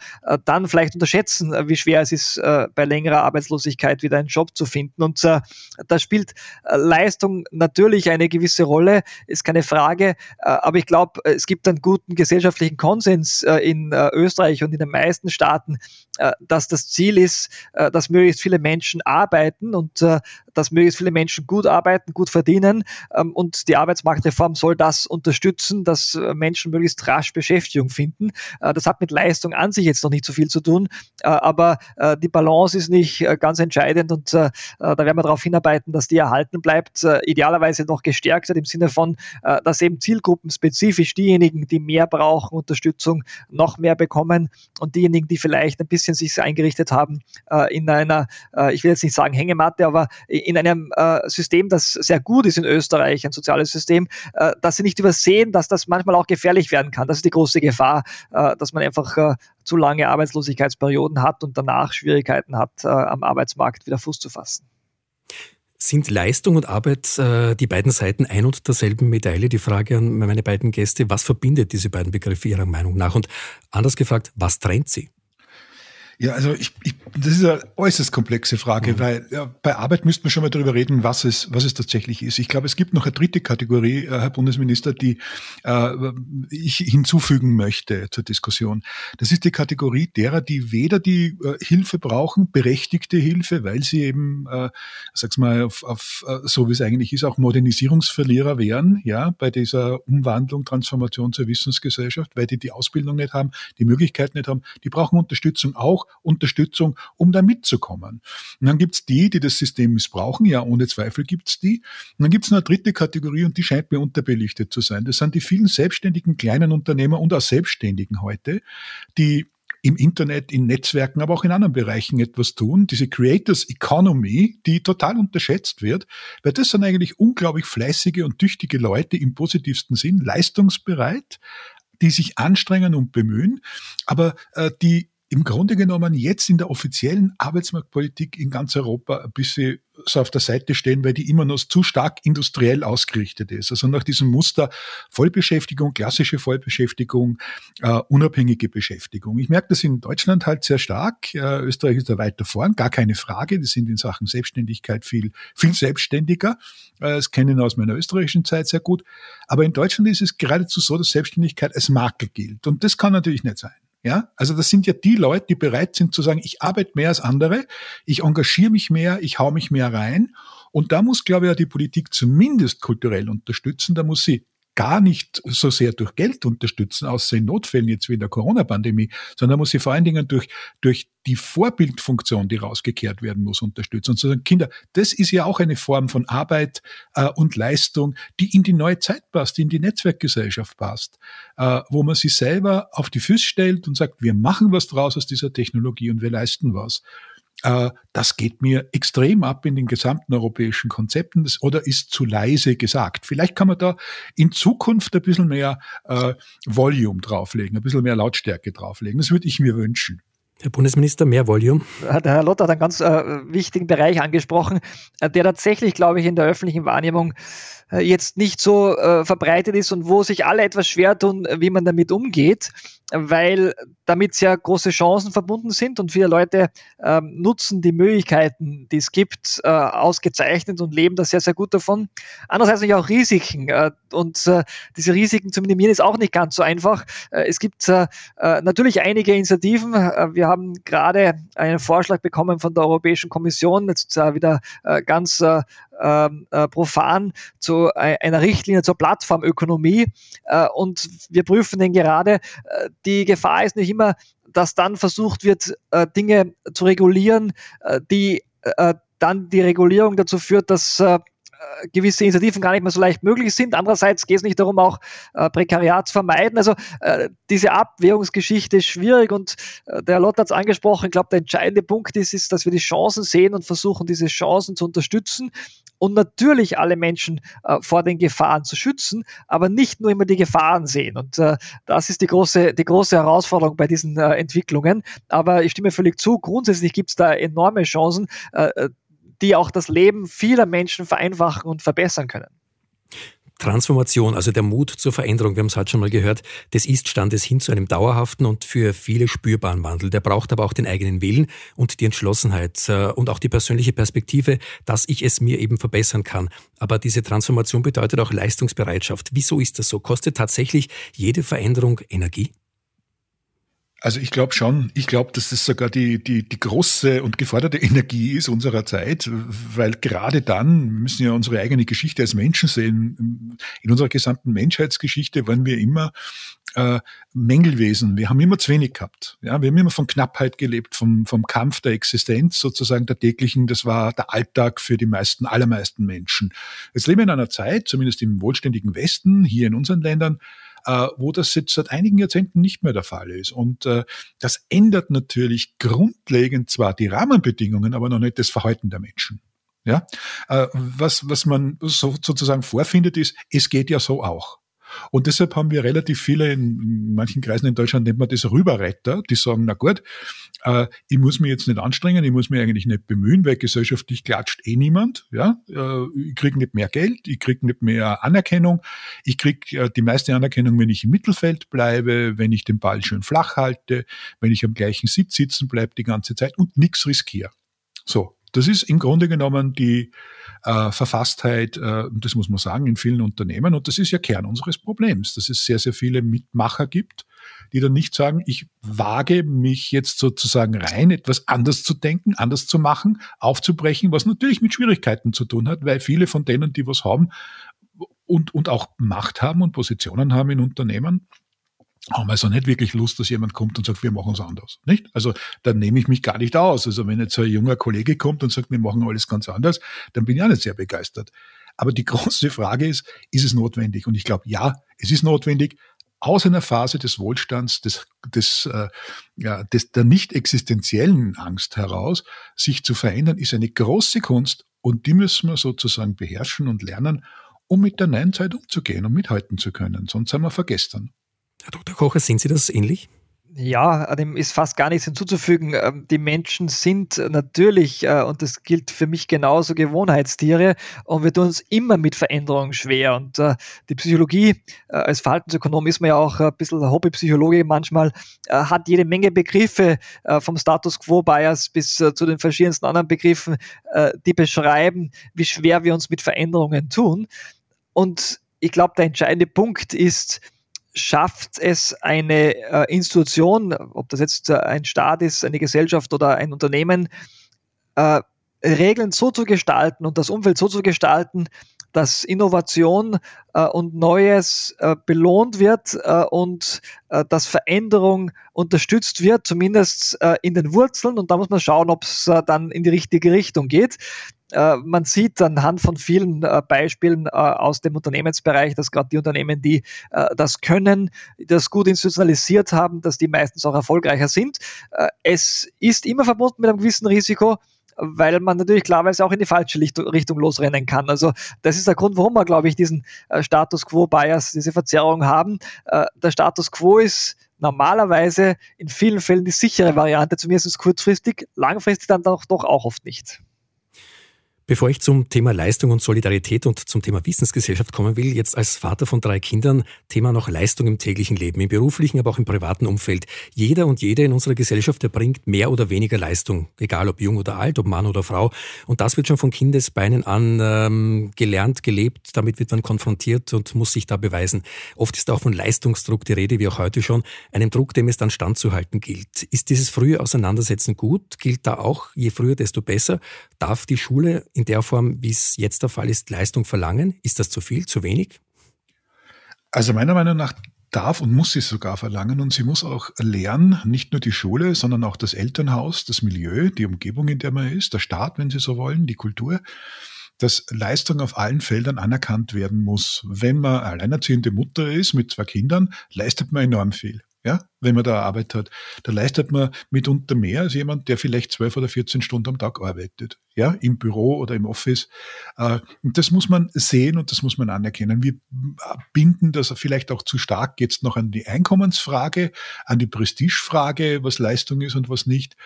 dann vielleicht unterschätzen, wie schwer es ist, äh, bei längerer Arbeitslosigkeit wieder einen Job zu finden. Und äh, da spielt Leistung natürlich eine gewisse Rolle, ist keine Frage. Aber ich glaube, es gibt einen guten gesellschaftlichen Konsens in Österreich und in den meisten Staaten, dass das Ziel ist, dass möglichst viele Menschen arbeiten und dass möglichst viele Menschen gut arbeiten, gut verdienen. Ähm, und die Arbeitsmarktreform soll das unterstützen, dass Menschen möglichst rasch Beschäftigung finden. Das hat mit Leistung an sich jetzt noch nicht so viel zu tun, aber die Balance ist nicht ganz entscheidend und da werden wir darauf hinarbeiten, dass die erhalten bleibt, idealerweise noch gestärkt wird im Sinne von, dass eben zielgruppenspezifisch diejenigen, die mehr brauchen, Unterstützung, noch mehr bekommen und diejenigen, die vielleicht ein bisschen sich eingerichtet haben in einer, ich will jetzt nicht sagen Hängematte, aber in einem System, das sehr gut ist in Österreich, ein soziales System, dass sie nicht übersehen, dass das manchmal auch gefährlich werden kann. Das ist die große Gefahr, dass man einfach zu lange Arbeitslosigkeitsperioden hat und danach Schwierigkeiten hat, am Arbeitsmarkt wieder Fuß zu fassen. Sind Leistung und Arbeit äh, die beiden Seiten ein und derselben Medaille? Die Frage an meine beiden Gäste, was verbindet diese beiden Begriffe Ihrer Meinung nach? Und anders gefragt, was trennt sie? Ja, also ich, ich, das ist eine äußerst komplexe Frage, mhm. weil ja, bei Arbeit müssten wir schon mal darüber reden, was es, was es tatsächlich ist. Ich glaube, es gibt noch eine dritte Kategorie, äh, Herr Bundesminister, die äh, ich hinzufügen möchte zur Diskussion. Das ist die Kategorie derer, die weder die äh, Hilfe brauchen, berechtigte Hilfe, weil sie eben, äh, sag's mal, auf, auf äh, so wie es eigentlich ist, auch Modernisierungsverlierer wären, ja, bei dieser Umwandlung, Transformation zur Wissensgesellschaft, weil die die Ausbildung nicht haben, die Möglichkeit nicht haben. Die brauchen Unterstützung auch Unterstützung, um da mitzukommen. Und dann gibt's die, die das System missbrauchen, ja, ohne Zweifel gibt's die. Und dann gibt's eine dritte Kategorie und die scheint mir unterbelichtet zu sein. Das sind die vielen selbstständigen kleinen Unternehmer und auch Selbstständigen heute, die im Internet, in Netzwerken, aber auch in anderen Bereichen etwas tun. Diese Creators Economy, die total unterschätzt wird, weil das sind eigentlich unglaublich fleißige und tüchtige Leute im positivsten Sinn, leistungsbereit, die sich anstrengen und bemühen, aber äh, die im Grunde genommen jetzt in der offiziellen Arbeitsmarktpolitik in ganz Europa ein bisschen so auf der Seite stehen, weil die immer noch zu stark industriell ausgerichtet ist. Also nach diesem Muster Vollbeschäftigung, klassische Vollbeschäftigung, äh, unabhängige Beschäftigung. Ich merke das in Deutschland halt sehr stark. Äh, Österreich ist da weiter vorn, gar keine Frage. Die sind in Sachen Selbstständigkeit viel, viel selbstständiger. Äh, das kenne ich aus meiner österreichischen Zeit sehr gut. Aber in Deutschland ist es geradezu so, dass Selbstständigkeit als Makel gilt. Und das kann natürlich nicht sein. Ja, also das sind ja die Leute, die bereit sind zu sagen, ich arbeite mehr als andere, ich engagiere mich mehr, ich hau mich mehr rein. Und da muss, glaube ich, ja die Politik zumindest kulturell unterstützen. Da muss sie gar nicht so sehr durch Geld unterstützen, außer in Notfällen jetzt wie in der Corona-Pandemie, sondern muss sie vor allen Dingen durch, durch die Vorbildfunktion, die rausgekehrt werden muss, unterstützen. Und zu sagen, Kinder, das ist ja auch eine Form von Arbeit äh, und Leistung, die in die neue Zeit passt, die in die Netzwerkgesellschaft passt, äh, wo man sich selber auf die Füße stellt und sagt, wir machen was draus aus dieser Technologie und wir leisten was. Äh, das geht mir extrem ab in den gesamten europäischen Konzepten oder ist zu leise gesagt. Vielleicht kann man da in Zukunft ein bisschen mehr äh, Volume drauflegen, ein bisschen mehr Lautstärke drauflegen. Das würde ich mir wünschen. Herr Bundesminister, mehr Volume. Der Herr Lotter hat einen ganz äh, wichtigen Bereich angesprochen, äh, der tatsächlich, glaube ich, in der öffentlichen Wahrnehmung äh, jetzt nicht so äh, verbreitet ist und wo sich alle etwas schwer tun, wie man damit umgeht weil damit sehr große Chancen verbunden sind und viele Leute ähm, nutzen die Möglichkeiten, die es gibt, äh, ausgezeichnet und leben da sehr, sehr gut davon. Andererseits natürlich auch Risiken äh, und äh, diese Risiken zu minimieren ist auch nicht ganz so einfach. Äh, es gibt äh, äh, natürlich einige Initiativen. wir haben gerade einen Vorschlag bekommen von der Europäischen Kommission, jetzt wieder ganz ähm, äh, profan zu äh, einer Richtlinie zur Plattformökonomie äh, und wir prüfen den gerade. Äh, die Gefahr ist nicht immer, dass dann versucht wird, äh, Dinge zu regulieren, äh, die dann die Regulierung dazu führt, dass äh, gewisse Initiativen gar nicht mehr so leicht möglich sind. Andererseits geht es nicht darum, auch äh, Prekariat zu vermeiden. Also äh, diese Abwährungsgeschichte ist schwierig und äh, der Lott hat es angesprochen. Ich glaube, der entscheidende Punkt ist, ist, dass wir die Chancen sehen und versuchen, diese Chancen zu unterstützen und natürlich alle Menschen äh, vor den Gefahren zu schützen, aber nicht nur immer die Gefahren sehen. Und äh, das ist die große, die große Herausforderung bei diesen äh, Entwicklungen. Aber ich stimme völlig zu, grundsätzlich gibt es da enorme Chancen. Die auch das Leben vieler Menschen vereinfachen und verbessern können. Transformation, also der Mut zur Veränderung, wir haben es heute schon mal gehört, des Ist-Standes hin zu einem dauerhaften und für viele spürbaren Wandel. Der braucht aber auch den eigenen Willen und die Entschlossenheit äh, und auch die persönliche Perspektive, dass ich es mir eben verbessern kann. Aber diese Transformation bedeutet auch Leistungsbereitschaft. Wieso ist das so? Kostet tatsächlich jede Veränderung Energie? Also ich glaube schon, ich glaube, dass das sogar die, die, die große und geforderte Energie ist unserer Zeit, weil gerade dann, wir müssen ja unsere eigene Geschichte als Menschen sehen, in unserer gesamten Menschheitsgeschichte waren wir immer äh, Mängelwesen. Wir haben immer zu wenig gehabt. Ja, wir haben immer von Knappheit gelebt, vom, vom Kampf der Existenz sozusagen der täglichen. Das war der Alltag für die meisten, allermeisten Menschen. Jetzt leben wir in einer Zeit, zumindest im wohlständigen Westen, hier in unseren Ländern, äh, wo das jetzt seit einigen Jahrzehnten nicht mehr der Fall ist. Und äh, das ändert natürlich grundlegend zwar die Rahmenbedingungen, aber noch nicht das Verhalten der Menschen. Ja, äh, was, was man so, sozusagen vorfindet, ist, es geht ja so auch. Und deshalb haben wir relativ viele, in manchen Kreisen in Deutschland nennt man das Rüberretter, die sagen, na gut, äh, ich muss mich jetzt nicht anstrengen, ich muss mich eigentlich nicht bemühen, weil gesellschaftlich klatscht eh niemand. Ja? Äh, ich kriege nicht mehr Geld, ich kriege nicht mehr Anerkennung, ich kriege äh, die meiste Anerkennung, wenn ich im Mittelfeld bleibe, wenn ich den Ball schön flach halte, wenn ich am gleichen Sitz sitzen bleibe die ganze Zeit und nichts riskiere. So, das ist im Grunde genommen die äh, Verfasstheit, äh, das muss man sagen, in vielen Unternehmen. Und das ist ja Kern unseres Problems, dass es sehr, sehr viele Mitmacher gibt, die dann nicht sagen, ich wage mich jetzt sozusagen rein, etwas anders zu denken, anders zu machen, aufzubrechen, was natürlich mit Schwierigkeiten zu tun hat, weil viele von denen, die was haben und, und auch Macht haben und Positionen haben in Unternehmen, haben also nicht wirklich Lust, dass jemand kommt und sagt, wir machen es anders. Nicht? Also dann nehme ich mich gar nicht aus. Also wenn jetzt ein junger Kollege kommt und sagt, wir machen alles ganz anders, dann bin ich auch nicht sehr begeistert. Aber die große Frage ist, ist es notwendig? Und ich glaube, ja, es ist notwendig. Aus einer Phase des Wohlstands, des, des, äh, ja, des, der nicht existenziellen Angst heraus, sich zu verändern, ist eine große Kunst und die müssen wir sozusagen beherrschen und lernen, um mit der neuen Zeit umzugehen und mithalten zu können. Sonst sind wir vergessen. Herr Dr. Kocher, sehen Sie das ähnlich? Ja, dem ist fast gar nichts hinzuzufügen. Ähm, die Menschen sind natürlich, äh, und das gilt für mich genauso, Gewohnheitstiere und wir tun uns immer mit Veränderungen schwer. Und äh, die Psychologie, äh, als Verhaltensökonom ist man ja auch ein bisschen Hobbypsychologe manchmal, hat jede Menge Begriffe vom Status Quo Bias bis zu den verschiedensten anderen Begriffen, die beschreiben, wie schwer wir uns mit Veränderungen tun. Und ich glaube, der entscheidende Punkt ist, schafft es eine äh, Institution, ob das jetzt äh, ein Staat ist, eine Gesellschaft oder ein Unternehmen, äh, Regeln so zu gestalten und das Umfeld so zu gestalten, dass Innovation äh, und Neues äh, belohnt wird und dass Veränderung unterstützt wird, zumindest in den Wurzeln. Und da muss man schauen, ob es dann in die richtige Richtung geht. Äh, man sieht anhand von vielen äh, Beispielen äh, aus dem Unternehmensbereich, dass gerade die Unternehmen, die das können, das gut institutionalisiert haben, dass die meistens auch erfolgreicher sind. es ist immer verbunden mit einem gewissen Risiko, weil man natürlich klarweise auch in die falsche Richtung losrennen kann. Also das ist der Grund, warum wir, glaube ich, diesen Status Quo-Bias, diese Verzerrung haben. der Status Quo ist normalerweise in vielen Fällen die sichere Variante, zumindest kurzfristig, langfristig dann doch, doch auch oft nicht. Bevor ich zum Thema Leistung und Solidarität und zum Thema Wissensgesellschaft kommen will, jetzt als Vater von drei Kindern, Thema noch Leistung im täglichen Leben, im beruflichen, aber auch im privaten Umfeld. Jeder und jede in unserer Gesellschaft erbringt mehr oder weniger Leistung, egal ob jung oder alt, ob Mann oder Frau. Und das wird schon von Kindesbeinen an ähm, gelernt, gelebt. Damit wird man konfrontiert und muss sich da beweisen. Oft ist auch von Leistungsdruck die Rede, wie auch heute schon, einem Druck, dem es dann standzuhalten gilt. Ist dieses frühe Auseinandersetzen gut? Gilt da auch, je früher, desto besser? Darf die Schule in der Form, wie es jetzt der Fall ist, Leistung verlangen? Ist das zu viel, zu wenig? Also meiner Meinung nach darf und muss sie sogar verlangen und sie muss auch lernen, nicht nur die Schule, sondern auch das Elternhaus, das Milieu, die Umgebung, in der man ist, der Staat, wenn Sie so wollen, die Kultur, dass Leistung auf allen Feldern anerkannt werden muss. Wenn man alleinerziehende Mutter ist mit zwei Kindern, leistet man enorm viel ja, wenn man da Arbeit hat. Da leistet man mitunter mehr als jemand, der vielleicht zwölf oder 14 Stunden am Tag arbeitet, ja, im Büro oder im Office. Äh, und das muss man sehen und das muss man anerkennen. Wir binden das vielleicht auch zu stark jetzt noch an die Einkommensfrage, an die Prestigefrage, was Leistung ist und was nicht.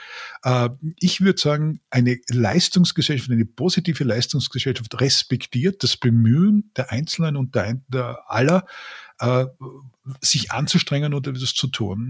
Äh, ich würde sagen, eine Leistungsgesellschaft, eine positive Leistungsgesellschaft respektiert das Bemühen der Einzelnen und der aller, äh, sich anzustrengen oder das zu tun.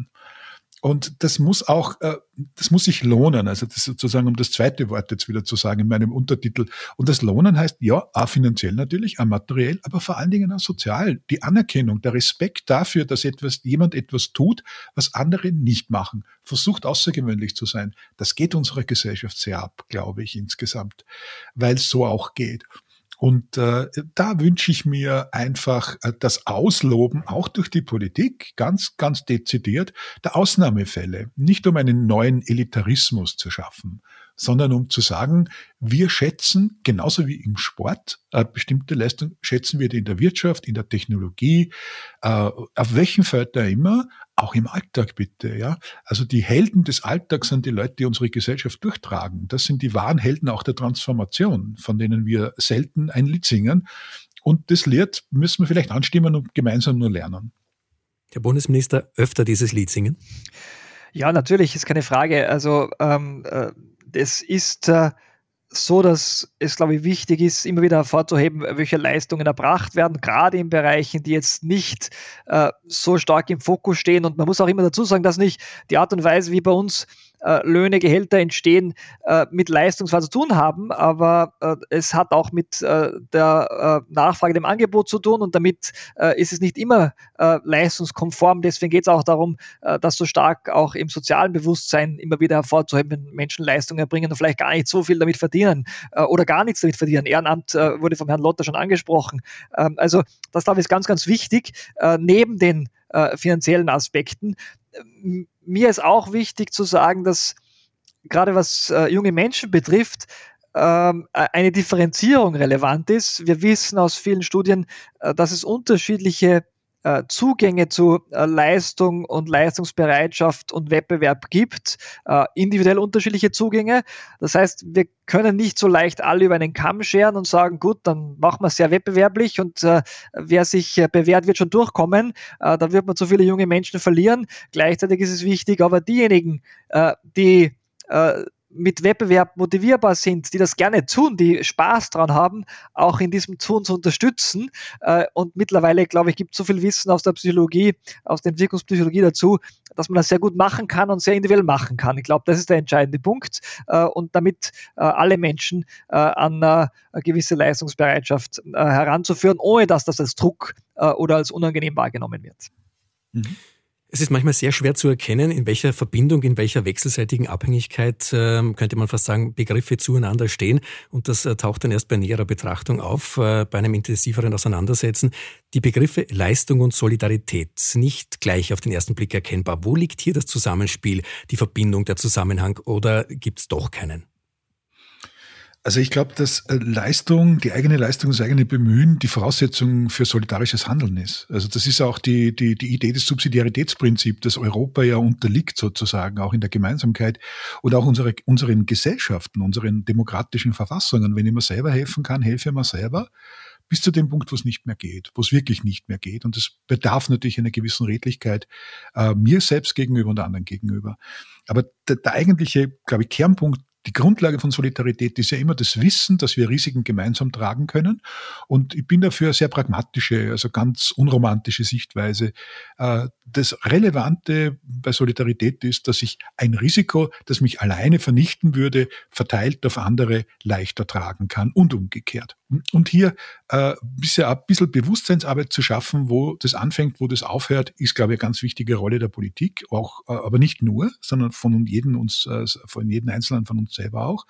Und das muss auch, äh, das muss sich lohnen. Also das sozusagen, um das zweite Wort jetzt wieder zu sagen in meinem Untertitel. Und das Lohnen heißt ja, auch finanziell natürlich, auch materiell, aber vor allen Dingen auch sozial. Die Anerkennung, der Respekt dafür, dass etwas, jemand etwas tut, was andere nicht machen. Versucht außergewöhnlich zu sein. Das geht unserer Gesellschaft sehr ab, glaube ich, insgesamt, weil es so auch geht. Und äh, da wünsche ich mir einfach äh, das Ausloben, auch durch die Politik, ganz, ganz dezidiert, der Ausnahmefälle. Nicht um einen neuen Elitarismus zu schaffen, sondern um zu sagen, wir schätzen, genauso wie im Sport, äh, bestimmte Leistungen schätzen wir die in der Wirtschaft, in der Technologie, äh, auf welchem Feld da immer, auch im Alltag bitte, ja. Also die Helden des Alltags sind die Leute, die unsere Gesellschaft durchtragen. Das sind die wahren Helden auch der Transformation, von denen wir selten ein Lied singen. Und das Lied müssen wir vielleicht anstimmen und gemeinsam nur lernen. Herr Bundesminister, öfter dieses Lied singen? Ja, natürlich, ist keine Frage. Also ähm, äh, es ist äh, so, dass es, glaube ich, wichtig ist, immer wieder hervorzuheben, welche Leistungen erbracht werden, gerade in Bereichen, die jetzt nicht äh, so stark im Fokus stehen. Und man muss auch immer dazu sagen, dass nicht die Art und Weise, wie bei uns Löhne, Gehälter entstehen, äh, mit Leistungsfall zu tun haben, aber äh, es hat auch mit äh, der äh, Nachfrage, dem Angebot zu tun und damit äh, ist es nicht immer leistungskonform. Deswegen geht es auch darum, das so stark auch im sozialen Bewusstsein immer wieder hervorzuheben, wenn Menschen Leistungen erbringen und vielleicht gar nicht so viel damit verdienen oder gar nichts damit verdienen. Ehrenamt wurde vom Herrn Lotter schon angesprochen. Ähm, also das glaube ich ist ganz, ganz wichtig, neben den finanziellen Aspekten mir ist auch wichtig zu sagen, dass gerade was äh, junge Menschen betrifft, ähm, eine Differenzierung relevant ist. Wir wissen aus vielen Studien, äh, dass es unterschiedliche äh, Zugänge zu äh, Leistung und Leistungsbereitschaft und Wettbewerb gibt, äh, individuell unterschiedliche Zugänge. Das heißt, wir können nicht so leicht alle über einen Kamm scheren und sagen, gut, dann machen wir es sehr wettbewerblich und wer sich äh, bewährt, wird schon durchkommen. Da wird man zu viele junge Menschen verlieren. Gleichzeitig ist es wichtig, aber diejenigen, die mit Wettbewerb motivierbar sind, die das gerne tun, die Spaß dran haben, auch in diesem Tun zu unterstützen. Äh, und mittlerweile, glaube ich, gibt es so viel Wissen aus der Psychologie, aus der Entwicklungspsychologie dazu, dass man das sehr gut machen kann und sehr individuell machen kann. Ich glaube, das ist der entscheidende Punkt. Äh, und damit äh, alle Menschen an eine gewisse Leistungsbereitschaft heranzuführen, ohne dass das als Druck oder als unangenehm wahrgenommen wird. Mhm. Es ist manchmal sehr schwer zu erkennen, in welcher Verbindung, in welcher wechselseitigen Abhängigkeit, äh, könnte man fast sagen, Begriffe zueinander stehen. Und das äh, taucht dann erst bei näherer Betrachtung auf, äh, bei einem intensiveren Auseinandersetzen. Die Begriffe Leistung und Solidarität nicht gleich auf den ersten Blick erkennbar. Wo liegt hier das Zusammenspiel, die Verbindung, der Zusammenhang oder gibt es doch keinen? Also ich glaube, dass äh, Leistung, die eigene Leistung, das eigene Bemühen die Voraussetzung für solidarisches Handeln ist. Also das ist auch die, die, die Idee des Subsidiaritätsprinzips, das Europa ja unterliegt sozusagen, auch in der Gemeinsamkeit und auch unsere, unseren Gesellschaften, unseren demokratischen Verfassungen. Wenn ich mir selber helfen kann, helfe ich mir selber bis zu dem Punkt, wo es nicht mehr geht, wo es wirklich nicht mehr geht. Und es bedarf natürlich einer gewissen Redlichkeit äh, mir selbst gegenüber und anderen gegenüber. Aber der, der eigentliche, glaube ich, Kernpunkt die Grundlage von Solidarität ist ja immer das Wissen, dass wir Risiken gemeinsam tragen können. Und ich bin dafür sehr pragmatische, also ganz unromantische Sichtweise. Äh, das Relevante bei Solidarität ist, dass ich ein Risiko, das mich alleine vernichten würde, verteilt auf andere leichter tragen kann und umgekehrt. Und hier äh, bisher ein bisschen Bewusstseinsarbeit zu schaffen, wo das anfängt, wo das aufhört, ist, glaube ich, eine ganz wichtige Rolle der Politik, auch, äh, aber nicht nur, sondern von jedem uns, äh, von jedem Einzelnen von uns selber auch.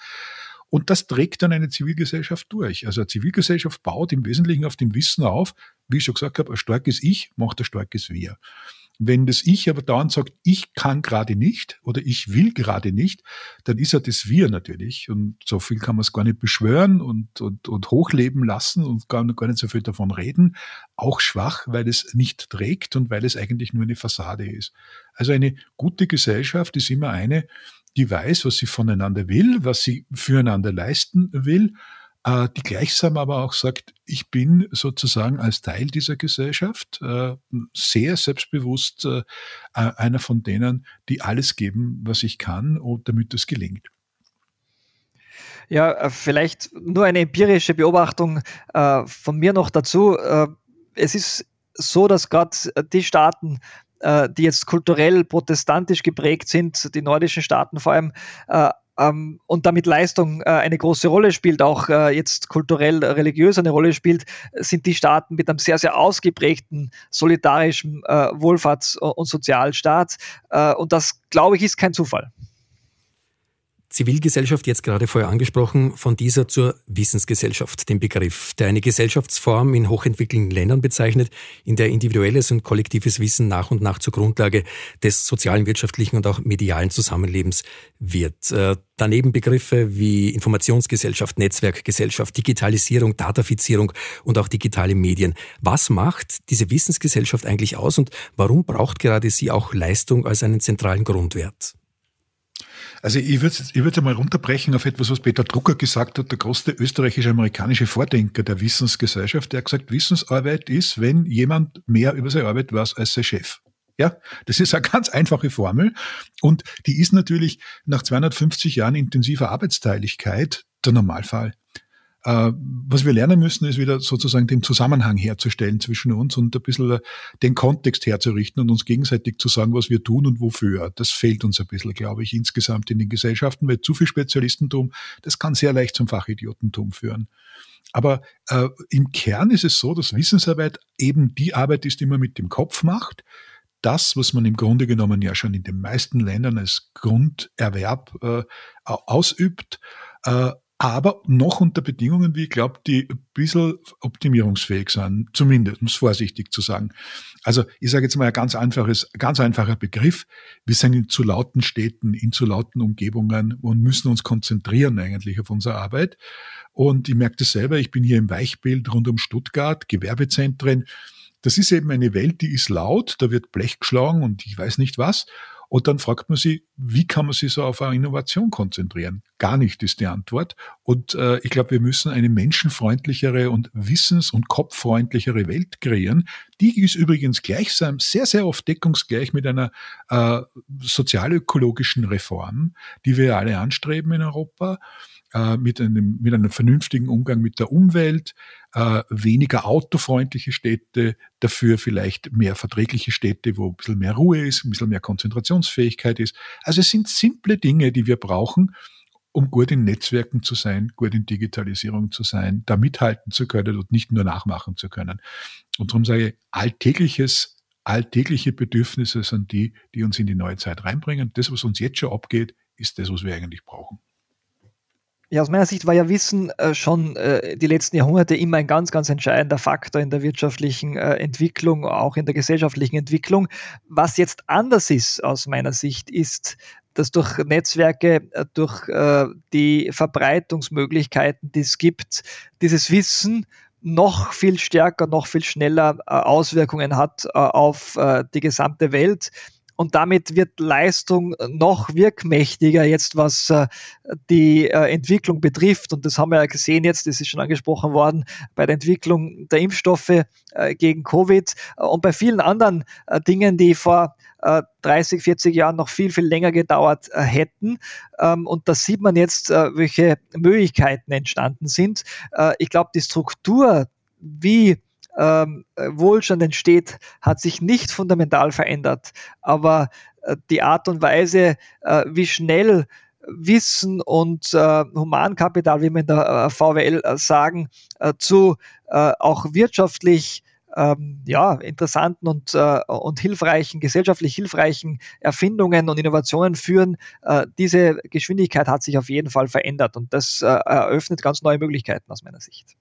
Und das trägt dann eine Zivilgesellschaft durch. Also eine Zivilgesellschaft baut im Wesentlichen auf dem Wissen auf, wie ich schon gesagt habe, ein starkes Ich macht ein starkes Wir. Wenn das Ich aber dauernd sagt, ich kann gerade nicht oder ich will gerade nicht, dann ist ja das Wir natürlich. Und so viel kann man es gar nicht beschwören und, und, und hochleben lassen und gar, gar nicht so viel davon reden. Auch schwach, weil es nicht trägt und weil es eigentlich nur eine Fassade ist. Also eine gute Gesellschaft ist immer eine, die weiß, was sie voneinander will, was sie füreinander leisten will die gleichsam aber auch sagt, ich bin sozusagen als Teil dieser Gesellschaft äh, sehr selbstbewusst äh, einer von denen, die alles geben, was ich kann, damit es gelingt. Ja, vielleicht nur eine empirische Beobachtung von mir noch dazu. es ist so, dass gerade die Staaten, äh, die jetzt kulturell protestantisch geprägt sind, die nordischen Staaten vor allem, äh, ähm, und damit Leistung äh, eine große Rolle spielt, auch äh, jetzt kulturell religiös eine Rolle spielt, sind die Staaten mit einem sehr, sehr ausgeprägten solidarischen äh, Wohlfahrts- und Sozialstaat. Äh, und das, glaube ich, ist kein Zufall. Zivilgesellschaft, jetzt gerade vorher angesprochen, von dieser zur Wissensgesellschaft, den Begriff, der eine Gesellschaftsform in hochentwickelten Ländern bezeichnet, in der individuelles und kollektives Wissen nach und nach zur Grundlage des sozialen, wirtschaftlichen und auch medialen Zusammenlebens wird. Äh, daneben Begriffe wie Informationsgesellschaft, Netzwerkgesellschaft, Digitalisierung, Datafizierung und auch digitale Medien. Was macht diese Wissensgesellschaft eigentlich aus und warum braucht gerade sie auch Leistung als einen zentralen Grundwert? Also ich würde ich würde mal runterbrechen auf etwas, was Peter Drucker gesagt hat, der größte österreichisch-amerikanische Vordenker der Wissensgesellschaft. Der hat gesagt, Wissensarbeit ist, wenn jemand mehr über seine Arbeit weiß als sein Chef. Ja, das ist eine ganz einfache Formel und die ist natürlich nach 250 Jahren intensiver Arbeitsteiligkeit der Normalfall. Äh, was wir lernen müssen, ist wieder sozusagen den Zusammenhang herzustellen zwischen uns und ein bisschen äh, den Kontext herzurichten und uns gegenseitig zu sagen, was wir tun und wofür. Das fehlt uns ein bisschen, glaube ich, insgesamt in den Gesellschaften, weil zu viel Spezialistentum, das kann sehr leicht zum Fachidiotentum führen. Aber äh, im Kern ist es so, dass Wissensarbeit eben die Arbeit ist, die man mit dem Kopf macht. Das, was man im Grunde genommen ja schon in den meisten Ländern als Grunderwerb äh, ausübt, äh, aber noch unter Bedingungen, wie ich glaube, die ein bisschen optimierungsfähig sind, zumindest, um es vorsichtig zu sagen. Also ich sage jetzt mal ein ganz einfaches, ganz einfacher Begriff. Wir sind in zu lauten Städten, in zu lauten Umgebungen und müssen uns konzentrieren eigentlich auf unsere Arbeit. Und ich merke das selber, ich bin hier im Weichbild rund um Stuttgart, Gewerbezentren. Das ist eben eine Welt, die ist laut, da wird Blech geschlagen und ich weiß nicht was. Und dann fragt man sich, wie kann man sich so auf eine Innovation konzentrieren? Gar nicht ist die Antwort. Und äh, ich glaube, wir müssen eine menschenfreundlichere und wissens- und kopffreundlichere Welt kreieren. Die ist übrigens gleichsam sehr, sehr oft deckungsgleich mit einer äh, sozialökologischen Reform, die wir alle anstreben in Europa äh, mit, einem, mit einem vernünftigen Umgang mit der Umwelt, äh, weniger autofreundliche Städte, dafür vielleicht mehr verträgliche Städte, wo ein bisschen mehr Ruhe ist, ein bisschen mehr Konzentrationsfähigkeit ist. Also es sind simple Dinge, die wir brauchen, um gut in Netzwerken zu sein, gut in Digitalisierung zu sein, da mithalten zu können und nicht nur nachmachen zu können. Und darum sage ich, alltägliches, alltägliche Bedürfnisse sind die, die uns in die neue Zeit reinbringen. Das, was uns jetzt schon abgeht, ist das, was wir eigentlich brauchen. Ja, aus meiner Sicht war ja Wissen äh, schon äh, die letzten Jahrhunderte immer ein ganz, ganz entscheidender Faktor in der wirtschaftlichen äh, Entwicklung, auch in der gesellschaftlichen Entwicklung. Was jetzt anders ist aus meiner Sicht, ist, dass durch Netzwerke, äh, durch äh, die Verbreitungsmöglichkeiten, die es gibt, dieses Wissen noch viel stärker, noch viel schneller äh, Auswirkungen hat auf die gesamte Welt und damit wird Leistung noch wirkmächtiger jetzt, was äh, die äh, Entwicklung betrifft. Und das haben wir ja gesehen jetzt, das ist schon angesprochen worden, bei der Entwicklung der Impfstoffe äh, gegen Covid und bei vielen anderen Dingen, die vor 30, 40 Jahren noch viel, viel länger gedauert hätten. Ähm, und da sieht man jetzt, welche Möglichkeiten entstanden sind. Ich glaube, die Struktur, wie ähm, Wohlstand entsteht, hat sich nicht fundamental verändert. Aber äh, die Art und Weise, äh, wie schnell Wissen und äh, Humankapital, wie wir in der äh, VWL äh, sagen, äh, zu auch wirtschaftlich ähm, ja, interessanten und, und hilfreichen, gesellschaftlich hilfreichen Erfindungen und Innovationen führen. diese Geschwindigkeit hat sich auf jeden Fall verändert und das eröffnet ganz neue Möglichkeiten aus meiner Sicht.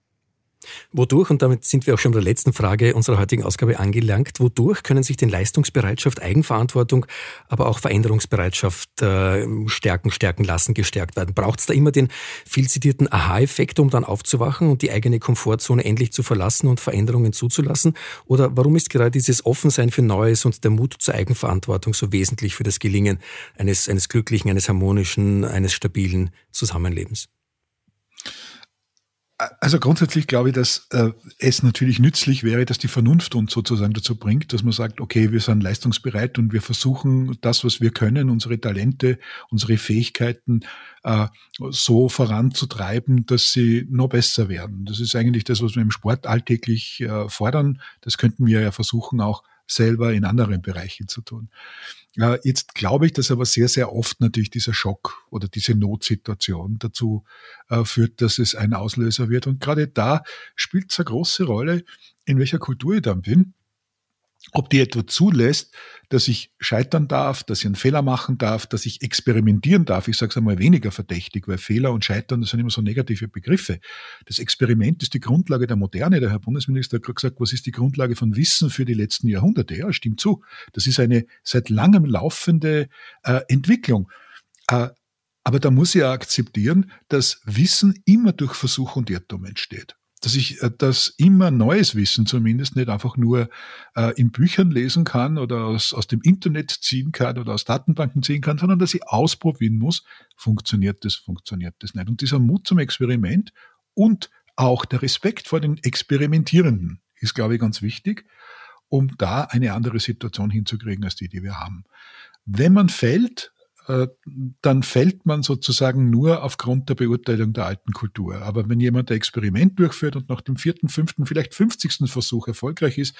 Wodurch, und damit sind wir auch schon bei der letzten Frage unserer heutigen Ausgabe angelangt, wodurch können sich denn Leistungsbereitschaft, Eigenverantwortung, aber auch Veränderungsbereitschaft äh, stärken, stärken lassen, gestärkt werden? Braucht es da immer den viel zitierten Aha-Effekt, um dann aufzuwachen und die eigene Komfortzone endlich zu verlassen und Veränderungen zuzulassen? Oder warum ist gerade dieses Offensein für Neues und der Mut zur Eigenverantwortung so wesentlich für das Gelingen eines, eines glücklichen, eines harmonischen, eines stabilen Zusammenlebens? Also grundsätzlich glaube ich, dass äh, es natürlich nützlich wäre, dass die Vernunft uns sozusagen dazu bringt, dass man sagt, okay, wir sind leistungsbereit und wir versuchen das, was wir können, unsere Talente, unsere Fähigkeiten äh, so voranzutreiben, dass sie noch besser werden. Das ist eigentlich das, was wir im Sport alltäglich äh, fordern. Das könnten wir ja versuchen auch selber in anderen Bereichen zu tun. Äh, jetzt glaube ich, dass aber sehr, sehr oft natürlich dieser Schock oder diese Notsituation dazu äh, führt, dass es ein Auslöser wird. Und gerade da spielt es eine große Rolle, in welcher Kultur ich dann bin ob die etwa zulässt, dass ich scheitern darf, dass ich einen Fehler machen darf, dass ich experimentieren darf. Ich sage es einmal weniger verdächtig, weil Fehler und Scheitern, das sind immer so negative Begriffe. Das Experiment ist die Grundlage der Moderne. Der Herr Bundesminister hat gerade gesagt, was ist die Grundlage von Wissen für die letzten Jahrhunderte? Ja, stimmt zu. Das ist eine seit langem laufende äh, Entwicklung. Äh, aber da muss ich ja akzeptieren, dass Wissen immer durch Versuch und Irrtum entsteht dass ich äh, das immer neues Wissen zumindest nicht einfach nur äh, in Büchern lesen kann oder aus, aus dem Internet ziehen kann oder aus Datenbanken ziehen kann, sondern dass ich ausprobieren muss, funktioniert das, funktioniert das nicht. Und dieser Mut zum Experiment und auch der Respekt vor den Experimentierenden ist, glaube ich, ganz wichtig, um da eine andere Situation hinzukriegen als die, die wir haben. Wenn man fällt, dann fällt man sozusagen nur aufgrund der Beurteilung der alten Kultur. Aber wenn jemand ein Experiment durchführt und nach dem vierten, fünften, vielleicht fünfzigsten Versuch erfolgreich ist,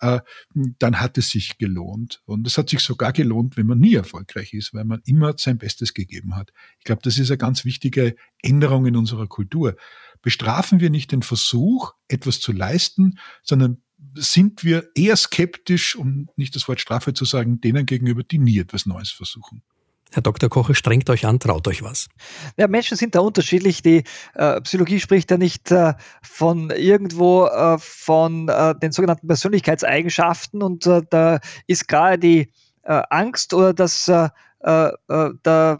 äh, dann hat es sich gelohnt. Und es hat sich sogar gelohnt, wenn man nie erfolgreich ist, weil man immer sein Bestes gegeben hat. Ich glaube, das ist eine ganz wichtige Änderung in unserer Kultur. Bestrafen wir nicht den Versuch, etwas zu leisten, sondern sind wir eher skeptisch, um nicht das Wort Strafe zu sagen, denen gegenüber, die nie etwas Neues versuchen. Herr Dr. Koche, strengt euch an, traut euch was. Ja, Menschen sind da unterschiedlich. Die äh, Psychologie spricht ja nicht äh, von irgendwo äh, von äh, den sogenannten Persönlichkeitseigenschaften und äh, da ist gerade die äh, Angst oder das äh, äh, äh,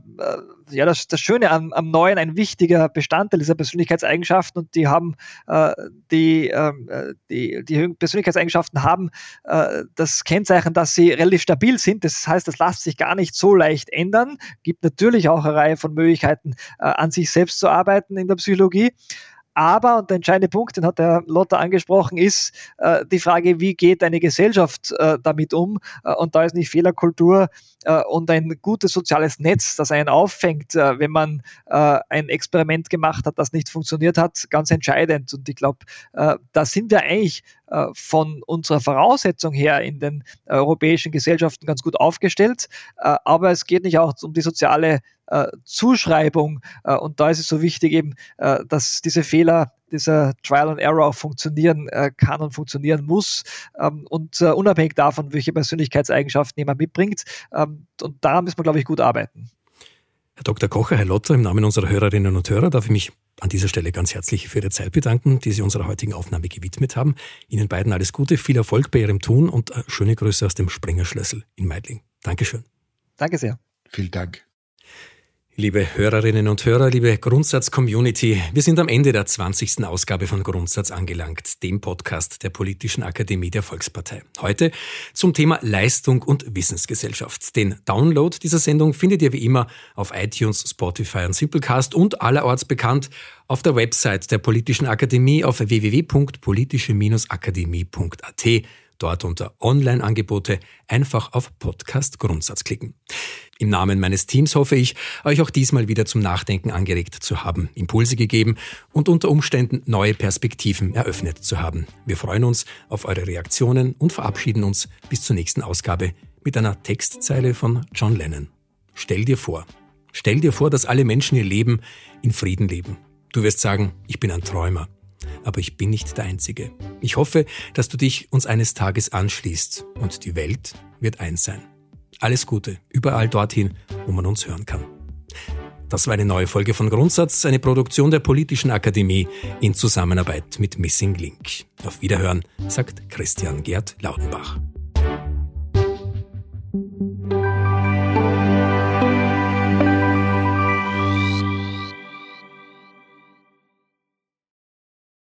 ja, das, das Schöne am, am Neuen ein wichtiger Bestandteil dieser Persönlichkeitseigenschaften und die haben äh, die, ähm, äh, die, die Persönlichkeitseigenschaften haben äh, das Kennzeichen, dass sie relativ stabil sind. Das heißt, das lässt sich gar nicht so leicht ändern. Gibt natürlich auch eine Reihe von Möglichkeiten, an sich selbst zu arbeiten in der Psychologie. Aber, und der entscheidende Punkt, den hat der Lotter angesprochen, ist äh, die Frage, wie geht eine Gesellschaft äh, damit um? Äh, und da ist nicht Fehlerkultur äh, und ein gutes soziales Netz, das einen auffängt, äh, wenn man äh, ein Experiment gemacht hat, das nicht funktioniert hat, ganz entscheidend. Und ich glaube, da sind wir eigentlich von unserer Voraussetzung her in den europäischen Gesellschaften ganz gut aufgestellt. aber es geht nicht auch um die soziale Zuschreibung. und da ist es so wichtig eben, dass diese Fehler dieser Trial and Error auch funktionieren äh, kann und funktionieren muss ähm, und äh, unabhängig davon, welche Persönlichkeitseigenschaften jemand mitbringt. Ähm, und daran müssen wir, glaube ich, gut arbeiten. Herr Dr. Kocher, Herr Lotter, im Namen unserer Hörerinnen und Hörer darf ich mich an dieser Stelle ganz herzlich für Ihre Zeit bedanken, die Sie unserer heutigen Aufnahme gewidmet haben. Ihnen beiden alles Gute, viel Erfolg bei Ihrem Tun und äh, schöne Grüße aus dem Springerschlüssel in Meidling. Dankeschön. Danke sehr. Vielen Dank. Liebe Hörerinnen und Hörer, liebe Grundsatz-Community, wir sind am Ende der 20. Ausgabe von Grundsatz angelangt, dem Podcast der Politischen Akademie der Volkspartei. Heute zum Thema Leistung und Wissensgesellschaft. Den Download dieser Sendung findet ihr wie immer auf iTunes, Spotify und Simplecast und allerorts bekannt auf der Website der Politischen Akademie auf www.politische-akademie.at dort unter Online-Angebote einfach auf Podcast Grundsatz klicken. Im Namen meines Teams hoffe ich, euch auch diesmal wieder zum Nachdenken angeregt zu haben, Impulse gegeben und unter Umständen neue Perspektiven eröffnet zu haben. Wir freuen uns auf eure Reaktionen und verabschieden uns bis zur nächsten Ausgabe mit einer Textzeile von John Lennon. Stell dir vor, stell dir vor, dass alle Menschen ihr Leben in Frieden leben. Du wirst sagen, ich bin ein Träumer aber ich bin nicht der Einzige. Ich hoffe, dass du dich uns eines Tages anschließt und die Welt wird eins sein. Alles Gute, überall dorthin, wo man uns hören kann. Das war eine neue Folge von Grundsatz, eine Produktion der Politischen Akademie in Zusammenarbeit mit Missing Link. Auf Wiederhören, sagt Christian Gerd Laudenbach.